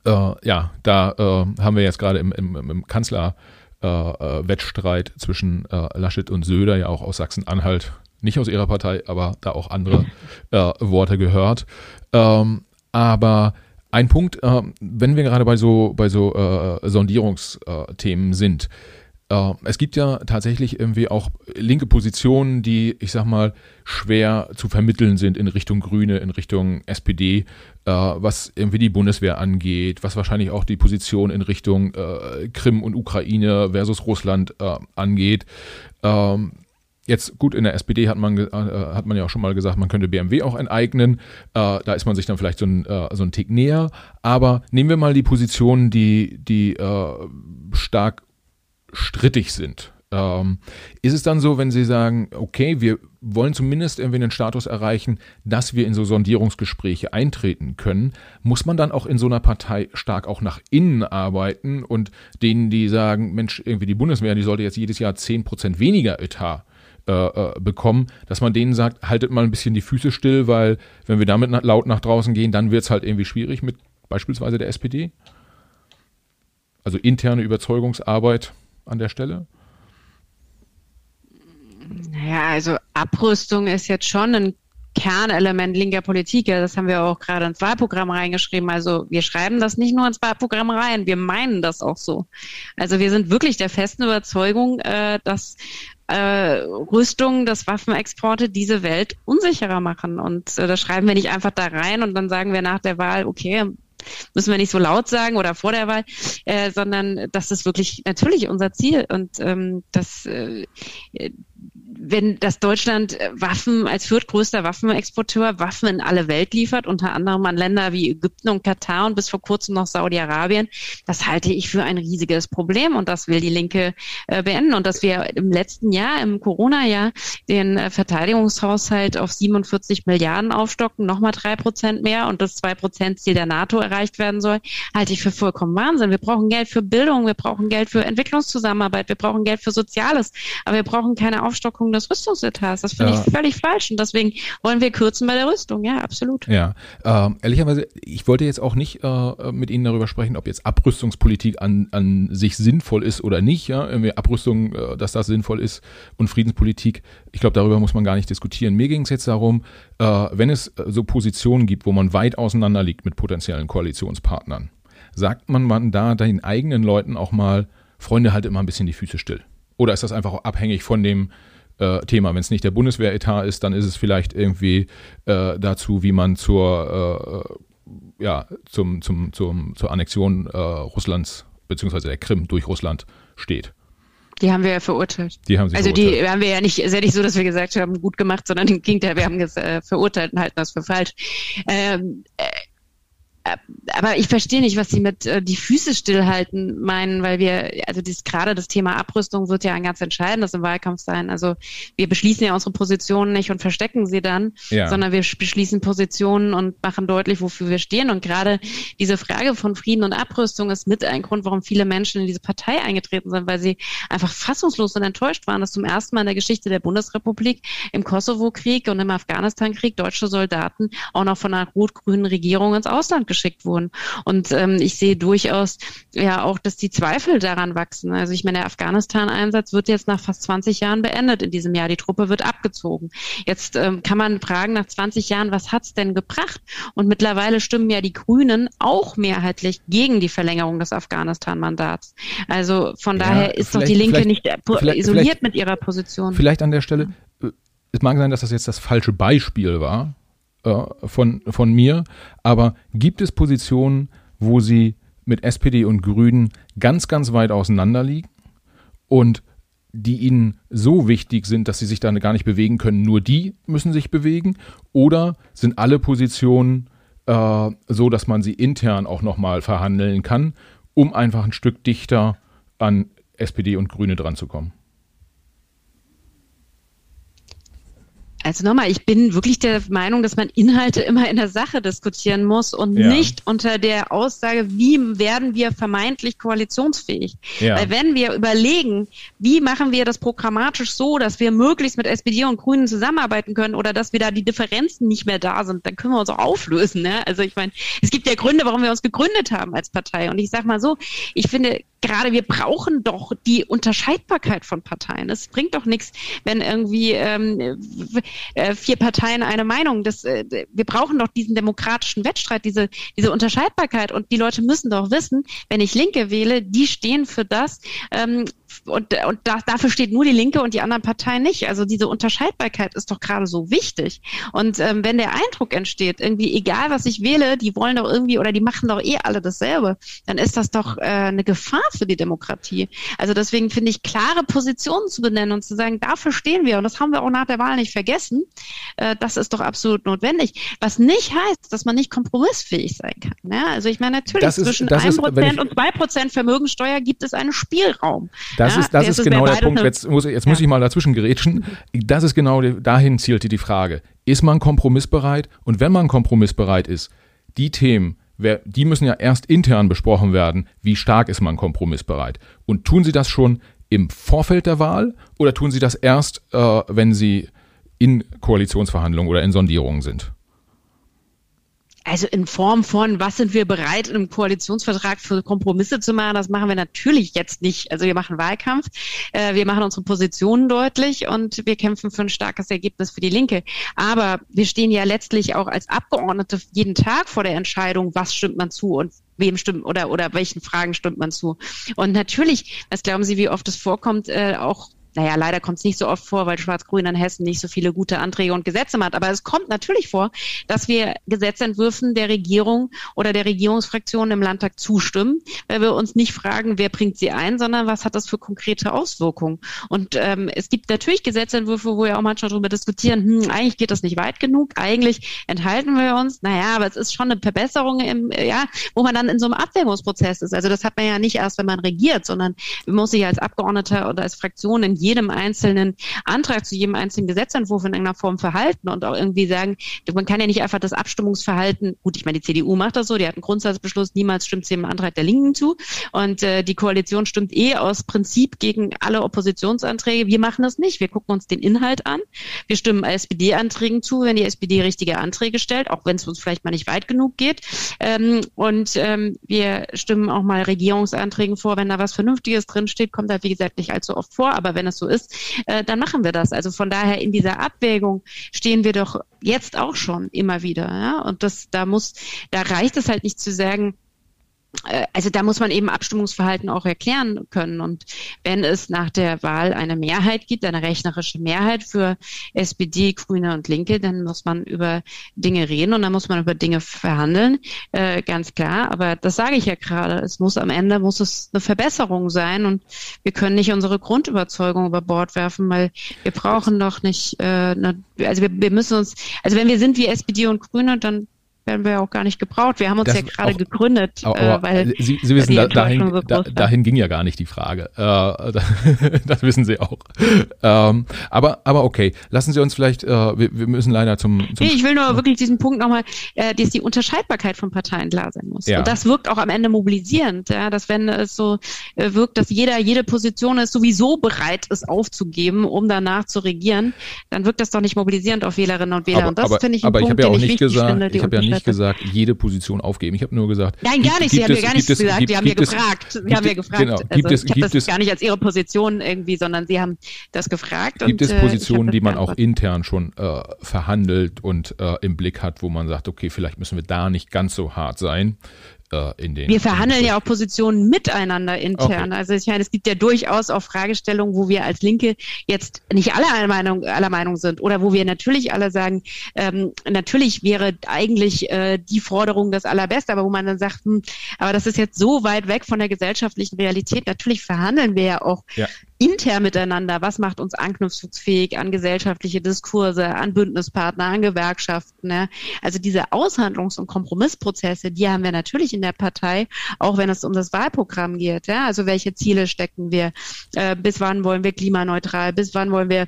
äh, ja, da äh, haben wir jetzt gerade im, im, im Kanzler äh, äh, Wettstreit zwischen äh, Laschet und Söder, ja auch aus Sachsen-Anhalt, nicht aus ihrer Partei, aber da auch andere Worte gehört. Ähm, aber ein Punkt, wenn wir gerade bei so, bei so Sondierungsthemen sind, es gibt ja tatsächlich irgendwie auch linke Positionen, die, ich sag mal, schwer zu vermitteln sind in Richtung Grüne, in Richtung SPD, äh, was irgendwie die Bundeswehr angeht, was wahrscheinlich auch die Position in Richtung äh, Krim und Ukraine versus Russland äh, angeht. Ähm, Jetzt gut, in der SPD hat man, äh, hat man ja auch schon mal gesagt, man könnte BMW auch enteignen. Äh, da ist man sich dann vielleicht so ein, äh, so ein Tick näher. Aber nehmen wir mal die Positionen, die, die äh, stark strittig sind. Ähm, ist es dann so, wenn Sie sagen, okay, wir wollen zumindest irgendwie einen Status erreichen, dass wir in so Sondierungsgespräche eintreten können, muss man dann auch in so einer Partei stark auch nach innen arbeiten und denen, die sagen, Mensch, irgendwie die Bundeswehr, die sollte jetzt jedes Jahr 10% weniger Etat äh, äh, bekommen, dass man denen sagt, haltet mal ein bisschen die Füße still, weil wenn wir damit laut nach draußen gehen, dann wird es halt irgendwie schwierig mit beispielsweise der SPD? Also interne Überzeugungsarbeit an der Stelle? Naja, also Abrüstung ist jetzt schon ein Kernelement linker Politik. Ja, das haben wir auch gerade ins Wahlprogramm reingeschrieben. Also wir schreiben das nicht nur ins Wahlprogramm rein, wir meinen das auch so. Also wir sind wirklich der festen Überzeugung, äh, dass äh, Rüstung, dass Waffenexporte diese Welt unsicherer machen. Und äh, das schreiben wir nicht einfach da rein und dann sagen wir nach der Wahl, okay, müssen wir nicht so laut sagen oder vor der Wahl, äh, sondern das ist wirklich natürlich unser Ziel und ähm, das äh, wenn das Deutschland äh, Waffen als viertgrößter Waffenexporteur Waffen in alle Welt liefert, unter anderem an Länder wie Ägypten und Katar und bis vor kurzem noch Saudi-Arabien, das halte ich für ein riesiges Problem und das will die Linke äh, beenden. Und dass wir im letzten Jahr, im Corona-Jahr, den äh, Verteidigungshaushalt auf 47 Milliarden aufstocken, nochmal drei Prozent mehr und das zwei Prozent Ziel der NATO erreicht werden soll, halte ich für vollkommen Wahnsinn. Wir brauchen Geld für Bildung, wir brauchen Geld für Entwicklungszusammenarbeit, wir brauchen Geld für Soziales, aber wir brauchen keine Aufstockung des Rüstungsetats. Das finde ja. ich völlig falsch und deswegen wollen wir kürzen bei der Rüstung. Ja, absolut. Ja, ähm, ehrlicherweise, ich wollte jetzt auch nicht äh, mit Ihnen darüber sprechen, ob jetzt Abrüstungspolitik an, an sich sinnvoll ist oder nicht. Ja, irgendwie Abrüstung, äh, dass das sinnvoll ist und Friedenspolitik. Ich glaube, darüber muss man gar nicht diskutieren. Mir ging es jetzt darum, äh, wenn es äh, so Positionen gibt, wo man weit auseinander liegt mit potenziellen Koalitionspartnern, sagt man, man da den eigenen Leuten auch mal, Freunde, halt immer ein bisschen die Füße still. Oder ist das einfach auch abhängig von dem äh, Thema? Wenn es nicht der Bundeswehretat ist, dann ist es vielleicht irgendwie äh, dazu, wie man zur, äh, ja, zum, zum, zum, zur Annexion äh, Russlands bzw. der Krim durch Russland steht. Die haben wir ja verurteilt. Die haben sie Also verurteilt. die haben wir ja nicht, ist ja nicht so, dass wir gesagt haben, gut gemacht, sondern im Gegenteil, wir haben es äh, verurteilt und halten das für falsch. Ähm, äh, aber ich verstehe nicht, was Sie mit äh, die Füße stillhalten meinen, weil wir, also das, gerade das Thema Abrüstung wird ja ein ganz entscheidendes im Wahlkampf sein. Also wir beschließen ja unsere Positionen nicht und verstecken sie dann, ja. sondern wir beschließen Positionen und machen deutlich, wofür wir stehen. Und gerade diese Frage von Frieden und Abrüstung ist mit ein Grund, warum viele Menschen in diese Partei eingetreten sind, weil sie einfach fassungslos und enttäuscht waren, dass zum ersten Mal in der Geschichte der Bundesrepublik im Kosovo-Krieg und im Afghanistan-Krieg deutsche Soldaten auch noch von einer rot-grünen Regierung ins Ausland geschickt wurden. Und ähm, ich sehe durchaus ja auch, dass die Zweifel daran wachsen. Also ich meine, der Afghanistan-Einsatz wird jetzt nach fast 20 Jahren beendet in diesem Jahr. Die Truppe wird abgezogen. Jetzt ähm, kann man fragen nach 20 Jahren, was hat's denn gebracht? Und mittlerweile stimmen ja die Grünen auch mehrheitlich gegen die Verlängerung des Afghanistan-Mandats. Also von ja, daher ist doch die Linke nicht isoliert mit ihrer Position. Vielleicht an der Stelle, äh, es mag sein, dass das jetzt das falsche Beispiel war äh, von, von mir, aber gibt es Positionen, wo sie mit SPD und Grünen ganz, ganz weit auseinander liegen und die ihnen so wichtig sind, dass sie sich da gar nicht bewegen können, nur die müssen sich bewegen? Oder sind alle Positionen äh, so, dass man sie intern auch nochmal verhandeln kann, um einfach ein Stück dichter an SPD und Grüne dran zu kommen? Also nochmal, ich bin wirklich der Meinung, dass man Inhalte immer in der Sache diskutieren muss und ja. nicht unter der Aussage, wie werden wir vermeintlich koalitionsfähig. Ja. Weil wenn wir überlegen, wie machen wir das programmatisch so, dass wir möglichst mit SPD und Grünen zusammenarbeiten können oder dass wir da die Differenzen nicht mehr da sind, dann können wir uns auch auflösen. Ne? Also ich meine, es gibt ja Gründe, warum wir uns gegründet haben als Partei. Und ich sage mal so, ich finde, gerade wir brauchen doch die Unterscheidbarkeit von Parteien. Es bringt doch nichts, wenn irgendwie ähm, äh, vier Parteien eine Meinung. Das, äh, wir brauchen doch diesen demokratischen Wettstreit, diese, diese Unterscheidbarkeit. Und die Leute müssen doch wissen, wenn ich Linke wähle, die stehen für das, ähm, und, und da, dafür steht nur die Linke und die anderen Parteien nicht. Also diese Unterscheidbarkeit ist doch gerade so wichtig. Und ähm, wenn der Eindruck entsteht, irgendwie egal was ich wähle, die wollen doch irgendwie oder die machen doch eh alle dasselbe, dann ist das doch äh, eine Gefahr für die Demokratie. Also deswegen finde ich klare Positionen zu benennen und zu sagen, dafür stehen wir und das haben wir auch nach der Wahl nicht vergessen. Äh, das ist doch absolut notwendig. Was nicht heißt, dass man nicht kompromissfähig sein kann. Ja? Also ich meine natürlich ist, zwischen einem Prozent und zwei Prozent Vermögensteuer gibt es einen Spielraum. Das ja, ist, das ist genau der Punkt. Jetzt muss, jetzt muss ich mal dazwischen gerätschen. Das ist genau, dahin zielte die Frage. Ist man kompromissbereit? Und wenn man kompromissbereit ist, die Themen, die müssen ja erst intern besprochen werden. Wie stark ist man kompromissbereit? Und tun Sie das schon im Vorfeld der Wahl oder tun Sie das erst, äh, wenn Sie in Koalitionsverhandlungen oder in Sondierungen sind? Also in Form von, was sind wir bereit, im Koalitionsvertrag für Kompromisse zu machen, das machen wir natürlich jetzt nicht. Also wir machen Wahlkampf, äh, wir machen unsere Positionen deutlich und wir kämpfen für ein starkes Ergebnis für die Linke. Aber wir stehen ja letztlich auch als Abgeordnete jeden Tag vor der Entscheidung, was stimmt man zu und wem stimmt oder oder welchen Fragen stimmt man zu. Und natürlich, was glauben Sie, wie oft es vorkommt, äh, auch naja, leider kommt es nicht so oft vor, weil Schwarz-Grün in Hessen nicht so viele gute Anträge und Gesetze hat. Aber es kommt natürlich vor, dass wir Gesetzentwürfen der Regierung oder der Regierungsfraktionen im Landtag zustimmen, weil wir uns nicht fragen, wer bringt sie ein, sondern was hat das für konkrete Auswirkungen. Und ähm, es gibt natürlich Gesetzentwürfe, wo wir auch manchmal darüber diskutieren, hm, eigentlich geht das nicht weit genug, eigentlich enthalten wir uns. Naja, aber es ist schon eine Verbesserung, im, ja, wo man dann in so einem Abwägungsprozess ist. Also das hat man ja nicht erst, wenn man regiert, sondern man muss sich als Abgeordneter oder als Fraktion in jedem einzelnen Antrag, zu jedem einzelnen Gesetzentwurf in irgendeiner Form verhalten und auch irgendwie sagen, man kann ja nicht einfach das Abstimmungsverhalten, gut, ich meine, die CDU macht das so, die hat einen Grundsatzbeschluss, niemals stimmt sie dem Antrag der Linken zu und äh, die Koalition stimmt eh aus Prinzip gegen alle Oppositionsanträge. Wir machen das nicht. Wir gucken uns den Inhalt an. Wir stimmen SPD-Anträgen zu, wenn die SPD richtige Anträge stellt, auch wenn es uns vielleicht mal nicht weit genug geht. Ähm, und ähm, wir stimmen auch mal Regierungsanträgen vor, wenn da was Vernünftiges drinsteht, kommt da wie gesagt nicht allzu oft vor, aber wenn es so ist, äh, dann machen wir das. Also von daher in dieser Abwägung stehen wir doch jetzt auch schon immer wieder. Ja? Und das, da muss, da reicht es halt nicht zu sagen, also da muss man eben Abstimmungsverhalten auch erklären können. Und wenn es nach der Wahl eine Mehrheit gibt, eine rechnerische Mehrheit für SPD, Grüne und Linke, dann muss man über Dinge reden und dann muss man über Dinge verhandeln, äh, ganz klar. Aber das sage ich ja gerade. Es muss am Ende muss es eine Verbesserung sein und wir können nicht unsere Grundüberzeugung über Bord werfen, weil wir brauchen doch nicht, äh, eine, also wir, wir müssen uns, also wenn wir sind wie SPD und Grüne, dann werden wir auch gar nicht gebraucht. Wir haben uns das ja gerade gegründet, aber, äh, weil Sie, Sie wissen, da, dahin, so da, dahin ging ja gar nicht die Frage. Äh, das wissen Sie auch. Ähm, aber, aber okay, lassen Sie uns vielleicht, äh, wir, wir müssen leider zum, zum nee, ich will nur wirklich diesen Punkt nochmal, äh, dass die Unterscheidbarkeit von Parteien klar sein muss. Ja. Und das wirkt auch am Ende mobilisierend, ja, dass wenn es so äh, wirkt, dass jeder jede Position ist sowieso bereit ist aufzugeben, um danach zu regieren, dann wirkt das doch nicht mobilisierend auf Wählerinnen und Wähler. Aber, und das finde ich ein aber Punkt, ich ja den ich wichtig gesagt, finde, ich ja nicht gesagt, jede Position aufgeben. Ich habe nur gesagt. Nein, gar nicht. Sie haben mir gar nichts gesagt. Gibt, die haben mir gefragt. Sie haben mir gefragt. Genau. Gibt also, es, ich habe das es, gar nicht als Ihre Position irgendwie, sondern Sie haben das gefragt. Gibt und, es Positionen, äh, die man auch intern schon äh, verhandelt und äh, im Blick hat, wo man sagt, okay, vielleicht müssen wir da nicht ganz so hart sein? Äh, in den. Wir verhandeln ja auch Positionen miteinander intern. Okay. Also ich meine, es gibt ja durchaus auch Fragestellungen, wo wir als Linke jetzt nicht alle aller Meinung, aller Meinung sind oder wo wir natürlich alle sagen, ähm, natürlich wäre eigentlich äh, die Forderung das Allerbeste, aber wo man dann sagt, hm, aber das ist jetzt so weit weg von der gesellschaftlichen Realität. Natürlich verhandeln wir ja auch Ja. Intern miteinander. Was macht uns anknüpfungsfähig an gesellschaftliche Diskurse, an Bündnispartner, an Gewerkschaften? Ne? Also diese Aushandlungs- und Kompromissprozesse, die haben wir natürlich in der Partei, auch wenn es um das Wahlprogramm geht. Ja? Also welche Ziele stecken wir? Äh, bis wann wollen wir klimaneutral? Bis wann wollen wir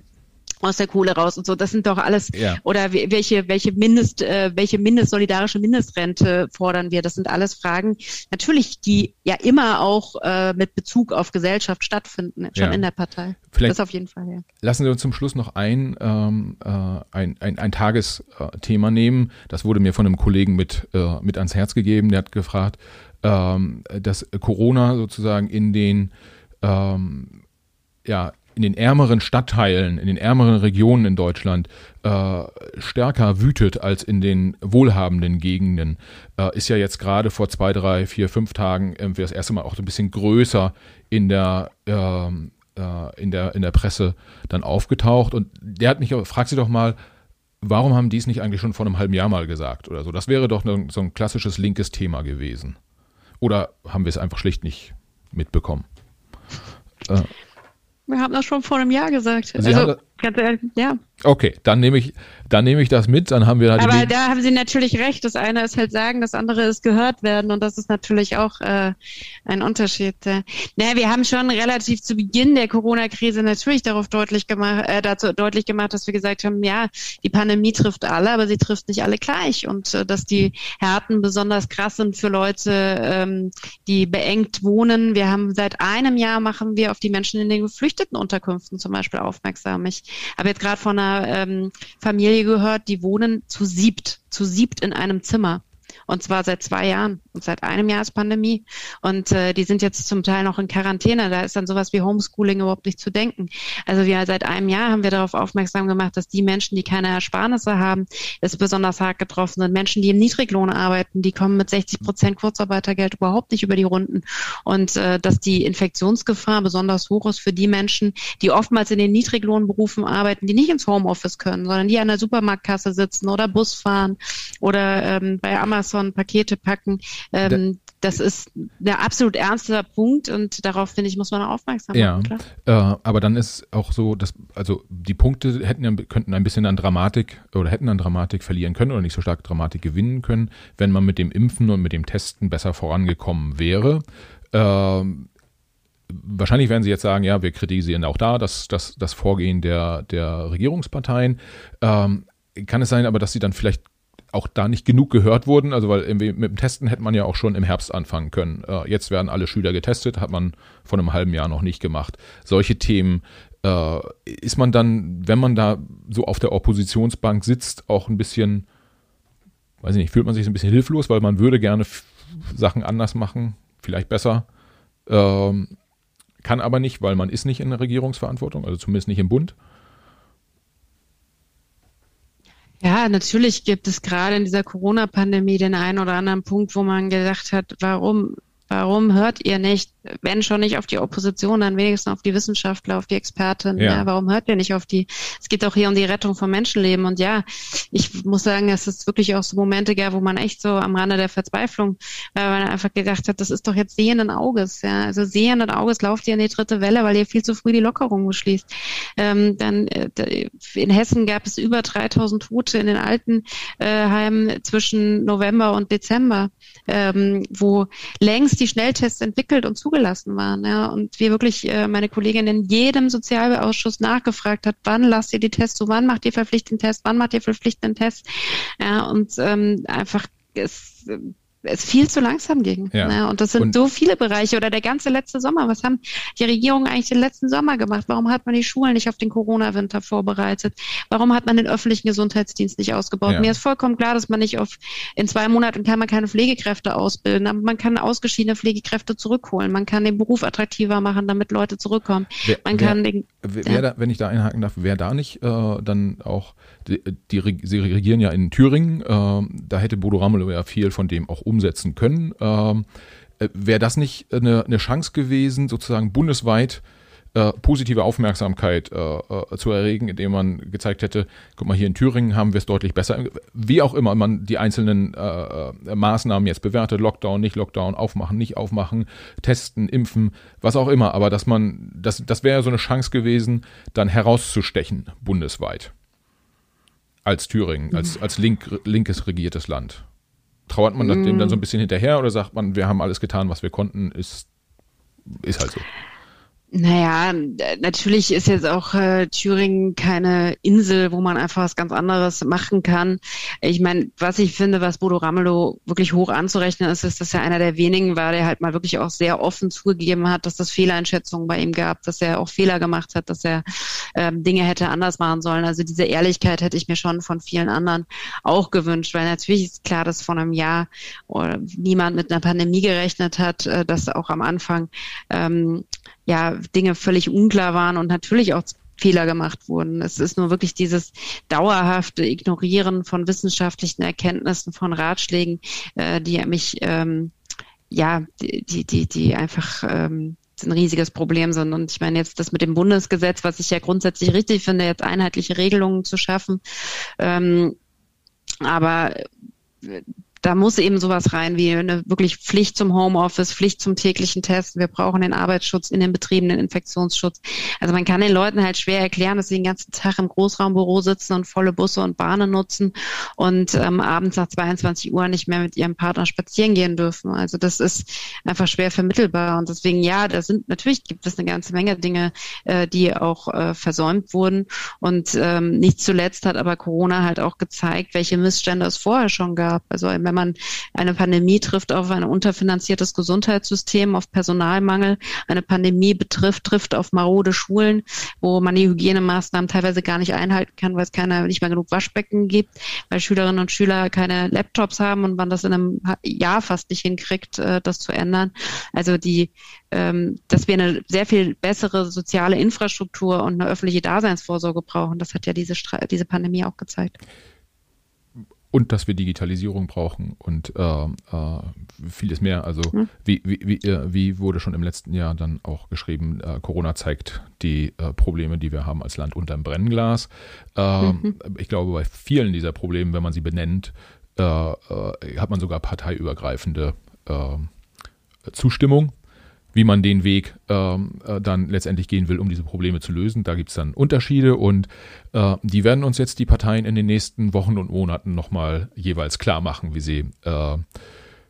aus der Kohle raus und so. Das sind doch alles Ja. oder we- welche welche Mindest äh, welche Mindest solidarische Mindestrente fordern wir? Das sind alles Fragen natürlich, die ja immer auch äh, mit Bezug auf Gesellschaft stattfinden, schon Ja. in der Partei. Vielleicht- das auf jeden Fall. Ja. Lassen Sie uns zum Schluss noch ein, ähm, äh, ein, ein, ein Tagesthema nehmen. Das wurde mir von einem Kollegen mit, äh, mit ans Herz gegeben. Der hat gefragt, ähm, dass Corona sozusagen in den, ähm, ja, in den ärmeren Stadtteilen, in den ärmeren Regionen in Deutschland äh, stärker wütet als in den wohlhabenden Gegenden, äh, ist ja jetzt gerade vor zwei, drei, vier, fünf Tagen irgendwie das erste Mal auch ein bisschen größer in der ähm, äh, in der in der Presse dann aufgetaucht. Und der hat mich fragt sie doch mal warum haben die es nicht eigentlich schon vor einem halben Jahr mal gesagt oder so? Das wäre doch ne, so ein klassisches linkes Thema gewesen. Oder haben wir es einfach schlicht nicht mitbekommen Wir haben das schon vor einem Jahr gesagt. Sie haben also ganz ehrlich, ja. okay dann nehme ich dann nehme ich das mit dann haben wir halt Aber da haben Sie natürlich recht. Das eine ist halt sagen, das andere ist gehört werden und das ist natürlich auch äh, ein Unterschied. Äh. Naja, wir haben schon relativ zu Beginn der Corona-Krise natürlich darauf deutlich gemacht, äh, dazu deutlich gemacht, dass wir gesagt haben, ja, die Pandemie trifft alle, aber sie trifft nicht alle gleich und äh, dass die Härten besonders krass sind für Leute, ähm, die beengt wohnen. Wir haben seit einem Jahr machen wir auf die Menschen in den geflüchteten Unterkünften zum Beispiel aufmerksam. Ich habe jetzt gerade von einer ähm, Familie gehört, die wohnen zu siebt, zu siebt in einem Zimmer. Und zwar seit zwei Jahren. Und seit einem Jahr ist Pandemie. Und äh, die sind jetzt zum Teil noch in Quarantäne. Da ist dann sowas wie Homeschooling überhaupt nicht zu denken. Also wir seit einem Jahr haben wir darauf aufmerksam gemacht, dass die Menschen, die keine Ersparnisse haben, ist besonders hart getroffen sind. Menschen, die im Niedriglohn arbeiten, die kommen mit 60 Prozent Kurzarbeitergeld überhaupt nicht über die Runden. Und äh, dass die Infektionsgefahr besonders hoch ist für die Menschen, die oftmals in den Niedriglohnberufen arbeiten, die nicht ins Homeoffice können, sondern die an der Supermarktkasse sitzen oder Bus fahren oder ähm, bei Amazon Pakete packen. Ähm, das ist ein absolut ernster Punkt und darauf, finde ich, muss man aufmerksam Ja, machen. Klar. äh, aber dann ist auch so, dass also die Punkte hätten ja, könnten ein bisschen an Dramatik oder hätten an Dramatik verlieren können oder nicht so stark Dramatik gewinnen können, wenn man mit dem Impfen und mit dem Testen besser vorangekommen wäre. Ähm, wahrscheinlich werden Sie jetzt sagen, ja, wir kritisieren auch da das, das, das Vorgehen der, der Regierungsparteien. Ähm, kann es sein, aber dass sie dann vielleicht auch da nicht genug gehört wurden, also weil mit dem Testen hätte man ja auch schon im Herbst anfangen können. Äh, jetzt werden alle Schüler getestet, hat man vor einem halben Jahr noch nicht gemacht. Solche Themen äh, ist man dann, wenn man da so auf der Oppositionsbank sitzt, auch ein bisschen, weiß ich nicht, fühlt man sich ein bisschen hilflos, weil man würde gerne Sachen anders machen, vielleicht besser, ähm, kann aber nicht, weil man ist nicht in der Regierungsverantwortung, also zumindest nicht im Bund. Ja, natürlich gibt es gerade in dieser Corona-Pandemie den einen oder anderen Punkt, wo man gedacht hat, warum, warum hört ihr nicht, wenn schon nicht auf die Opposition, dann wenigstens auf die Wissenschaftler, auf die Experten. Ja. Ja. warum hört ihr nicht auf die? Es geht auch hier um die Rettung von Menschenleben. Und ja, ich muss sagen, es wirklich auch so Momente gab, wo man echt so am Rande der Verzweiflung, weil man einfach gedacht hat, das ist doch jetzt sehenden Auges. Ja, also sehenden Auges lauft ihr in die dritte Welle, weil ihr viel zu früh die Lockerung beschließt. Ähm, dann äh, in Hessen gab es über 3000 Tote in den Altenheimen äh, zwischen November und Dezember, ähm, wo längst die Schnelltests entwickelt und zugelassen waren. Ja, und wir wirklich, äh, meine Kollegin in jedem Sozialausschuss nachgefragt hat, wann lasst ihr die Tests zu, wann macht ihr verpflichtenden Test, wann macht ihr verpflichtenden Test. Ja, und ähm, einfach es es viel zu langsam ging. Ja. Ne? Und das sind und so viele Bereiche oder der ganze letzte Sommer. Was haben die Regierungen eigentlich den letzten Sommer gemacht? Warum hat man die Schulen nicht auf den Corona-Winter vorbereitet? Warum hat man den öffentlichen Gesundheitsdienst nicht ausgebaut? Ja. Mir ist vollkommen klar, dass man nicht auf in zwei Monaten kann man keine Pflegekräfte ausbilden, aber man kann ausgeschiedene Pflegekräfte zurückholen. Man kann den Beruf attraktiver machen, damit Leute zurückkommen. Wer, man wer, kann den, wer, ja. da, wenn ich da einhaken darf, wer da nicht äh, dann auch die, die, sie regieren ja in Thüringen, äh, da hätte Bodo Ramelow ja viel von dem auch umsetzen können. Ähm, äh, Wäre das nicht eine, eine Chance gewesen, sozusagen bundesweit äh, positive Aufmerksamkeit äh, äh, zu erregen, indem man gezeigt hätte, guck mal, hier in Thüringen haben wir es deutlich besser. Wie auch immer man die einzelnen äh, äh, Maßnahmen jetzt bewertet, Lockdown, nicht Lockdown, aufmachen, nicht aufmachen, testen, impfen, was auch immer. Aber dass man, das, das wäre so eine Chance gewesen, dann herauszustechen bundesweit. Als Thüringen, als, mhm. als link, linkes regiertes Land. Trauert man dem dann so ein mhm. bisschen hinterher oder sagt man, wir haben alles getan, was wir konnten, ist, ist halt so. Naja, natürlich ist jetzt auch äh, Thüringen keine Insel, wo man einfach was ganz anderes machen kann. Ich meine, was ich finde, was Bodo Ramelow wirklich hoch anzurechnen ist, ist, dass er einer der wenigen war, der halt mal wirklich auch sehr offen zugegeben hat, dass es Fehleinschätzungen bei ihm gab, dass er auch Fehler gemacht hat, dass er ähm, Dinge hätte anders machen sollen. Also diese Ehrlichkeit hätte ich mir schon von vielen anderen auch gewünscht, weil natürlich ist klar, dass vor einem Jahr niemand mit einer Pandemie gerechnet hat, äh, dass auch am Anfang ähm, ja Dinge völlig unklar waren und natürlich auch Fehler gemacht wurden. Es ist nur wirklich dieses dauerhafte Ignorieren von wissenschaftlichen Erkenntnissen, von Ratschlägen, äh, die mich ähm, ja, die, die, die, einfach ähm, ein riesiges Problem sind. Und ich meine jetzt das mit dem Bundesgesetz, was ich ja grundsätzlich richtig finde, jetzt einheitliche Regelungen zu schaffen. Ähm, aber da muss eben sowas rein wie eine wirklich Pflicht zum Homeoffice, Pflicht zum täglichen Testen. Wir brauchen den Arbeitsschutz in den Betrieben, den Infektionsschutz. Also man kann den Leuten halt schwer erklären, dass sie den ganzen Tag im Großraumbüro sitzen und volle Busse und Bahnen nutzen und ähm, abends nach 22 Uhr nicht mehr mit ihrem Partner spazieren gehen dürfen. Also das ist einfach schwer vermittelbar. Und deswegen, ja, da sind natürlich gibt es eine ganze Menge Dinge, äh, die auch äh, versäumt wurden. Und ähm, nicht zuletzt hat aber Corona halt auch gezeigt, welche Missstände es vorher schon gab. Also wenn man eine Pandemie trifft auf ein unterfinanziertes Gesundheitssystem, auf Personalmangel. Eine Pandemie betrifft, trifft auf marode Schulen, wo man die Hygienemaßnahmen teilweise gar nicht einhalten kann, weil es keine, nicht mehr genug Waschbecken gibt, weil Schülerinnen und Schüler keine Laptops haben und man das in einem Jahr fast nicht hinkriegt, äh, das zu ändern. Also die, ähm, dass wir eine sehr viel bessere soziale Infrastruktur und eine öffentliche Daseinsvorsorge brauchen, das hat ja diese, diese Pandemie auch gezeigt und dass wir Digitalisierung brauchen und äh, äh, vieles mehr. Also mhm. wie, wie, wie, äh, wie, wurde schon im letzten Jahr dann auch geschrieben, äh, Corona zeigt die äh, Probleme, die wir haben als Land unter dem Brennglas. Ähm, mhm. Ich glaube, bei vielen dieser Probleme, wenn man sie benennt, äh, hat man sogar parteiübergreifende Zustimmung wie man den Weg ähm, äh, dann letztendlich gehen will, um diese Probleme zu lösen. Da gibt es dann Unterschiede und äh, die werden uns jetzt die Parteien in den nächsten Wochen und Monaten nochmal jeweils klar machen, wie sie äh,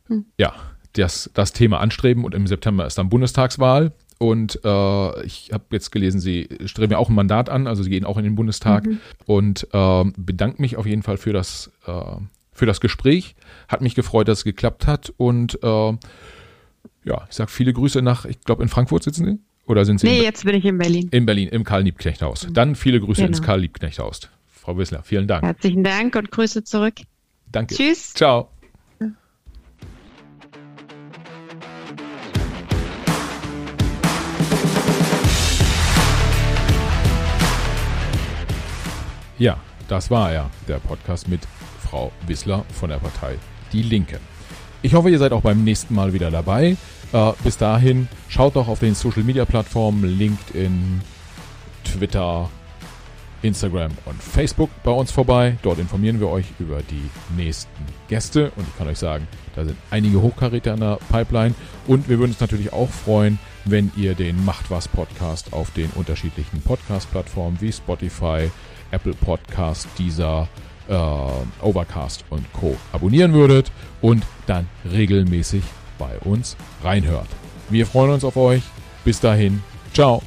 hm. ja, das, das Thema anstreben. Und im September ist dann Bundestagswahl. Und äh, ich habe jetzt gelesen, Sie streben ja auch ein Mandat an, also Sie gehen auch in den Bundestag. Mhm. Und äh, bedanke mich auf jeden Fall für das, äh, für das Gespräch. Hat mich gefreut, dass es geklappt hat. Und äh, ja, ich sage viele Grüße nach, ich glaube, in Frankfurt sitzen Sie? Oder sind Sie? Nee, jetzt bin ich in Berlin. In Berlin, im Karl-Liebknecht-Haus. Dann viele Grüße genau. ins Karl-Liebknecht-Haus. Frau Wissler, vielen Dank. Herzlichen Dank und Grüße zurück. Danke. Tschüss. Ciao. Ja, das war er, der Podcast mit Frau Wissler von der Partei Die Linke. Ich hoffe, ihr seid auch beim nächsten Mal wieder dabei. Äh, bis dahin, schaut doch auf den Social Media Plattformen LinkedIn, Twitter, Instagram und Facebook bei uns vorbei. Dort informieren wir euch über die nächsten Gäste und ich kann euch sagen, da sind einige Hochkaräter in der Pipeline und wir würden uns natürlich auch freuen, wenn ihr den Macht was Podcast auf den unterschiedlichen Podcast-Plattformen wie Spotify, Apple Podcast, Deezer, äh, Overcast und Co. abonnieren würdet und dann regelmäßig bei uns reinhört. Wir freuen uns auf euch. Bis dahin, ciao.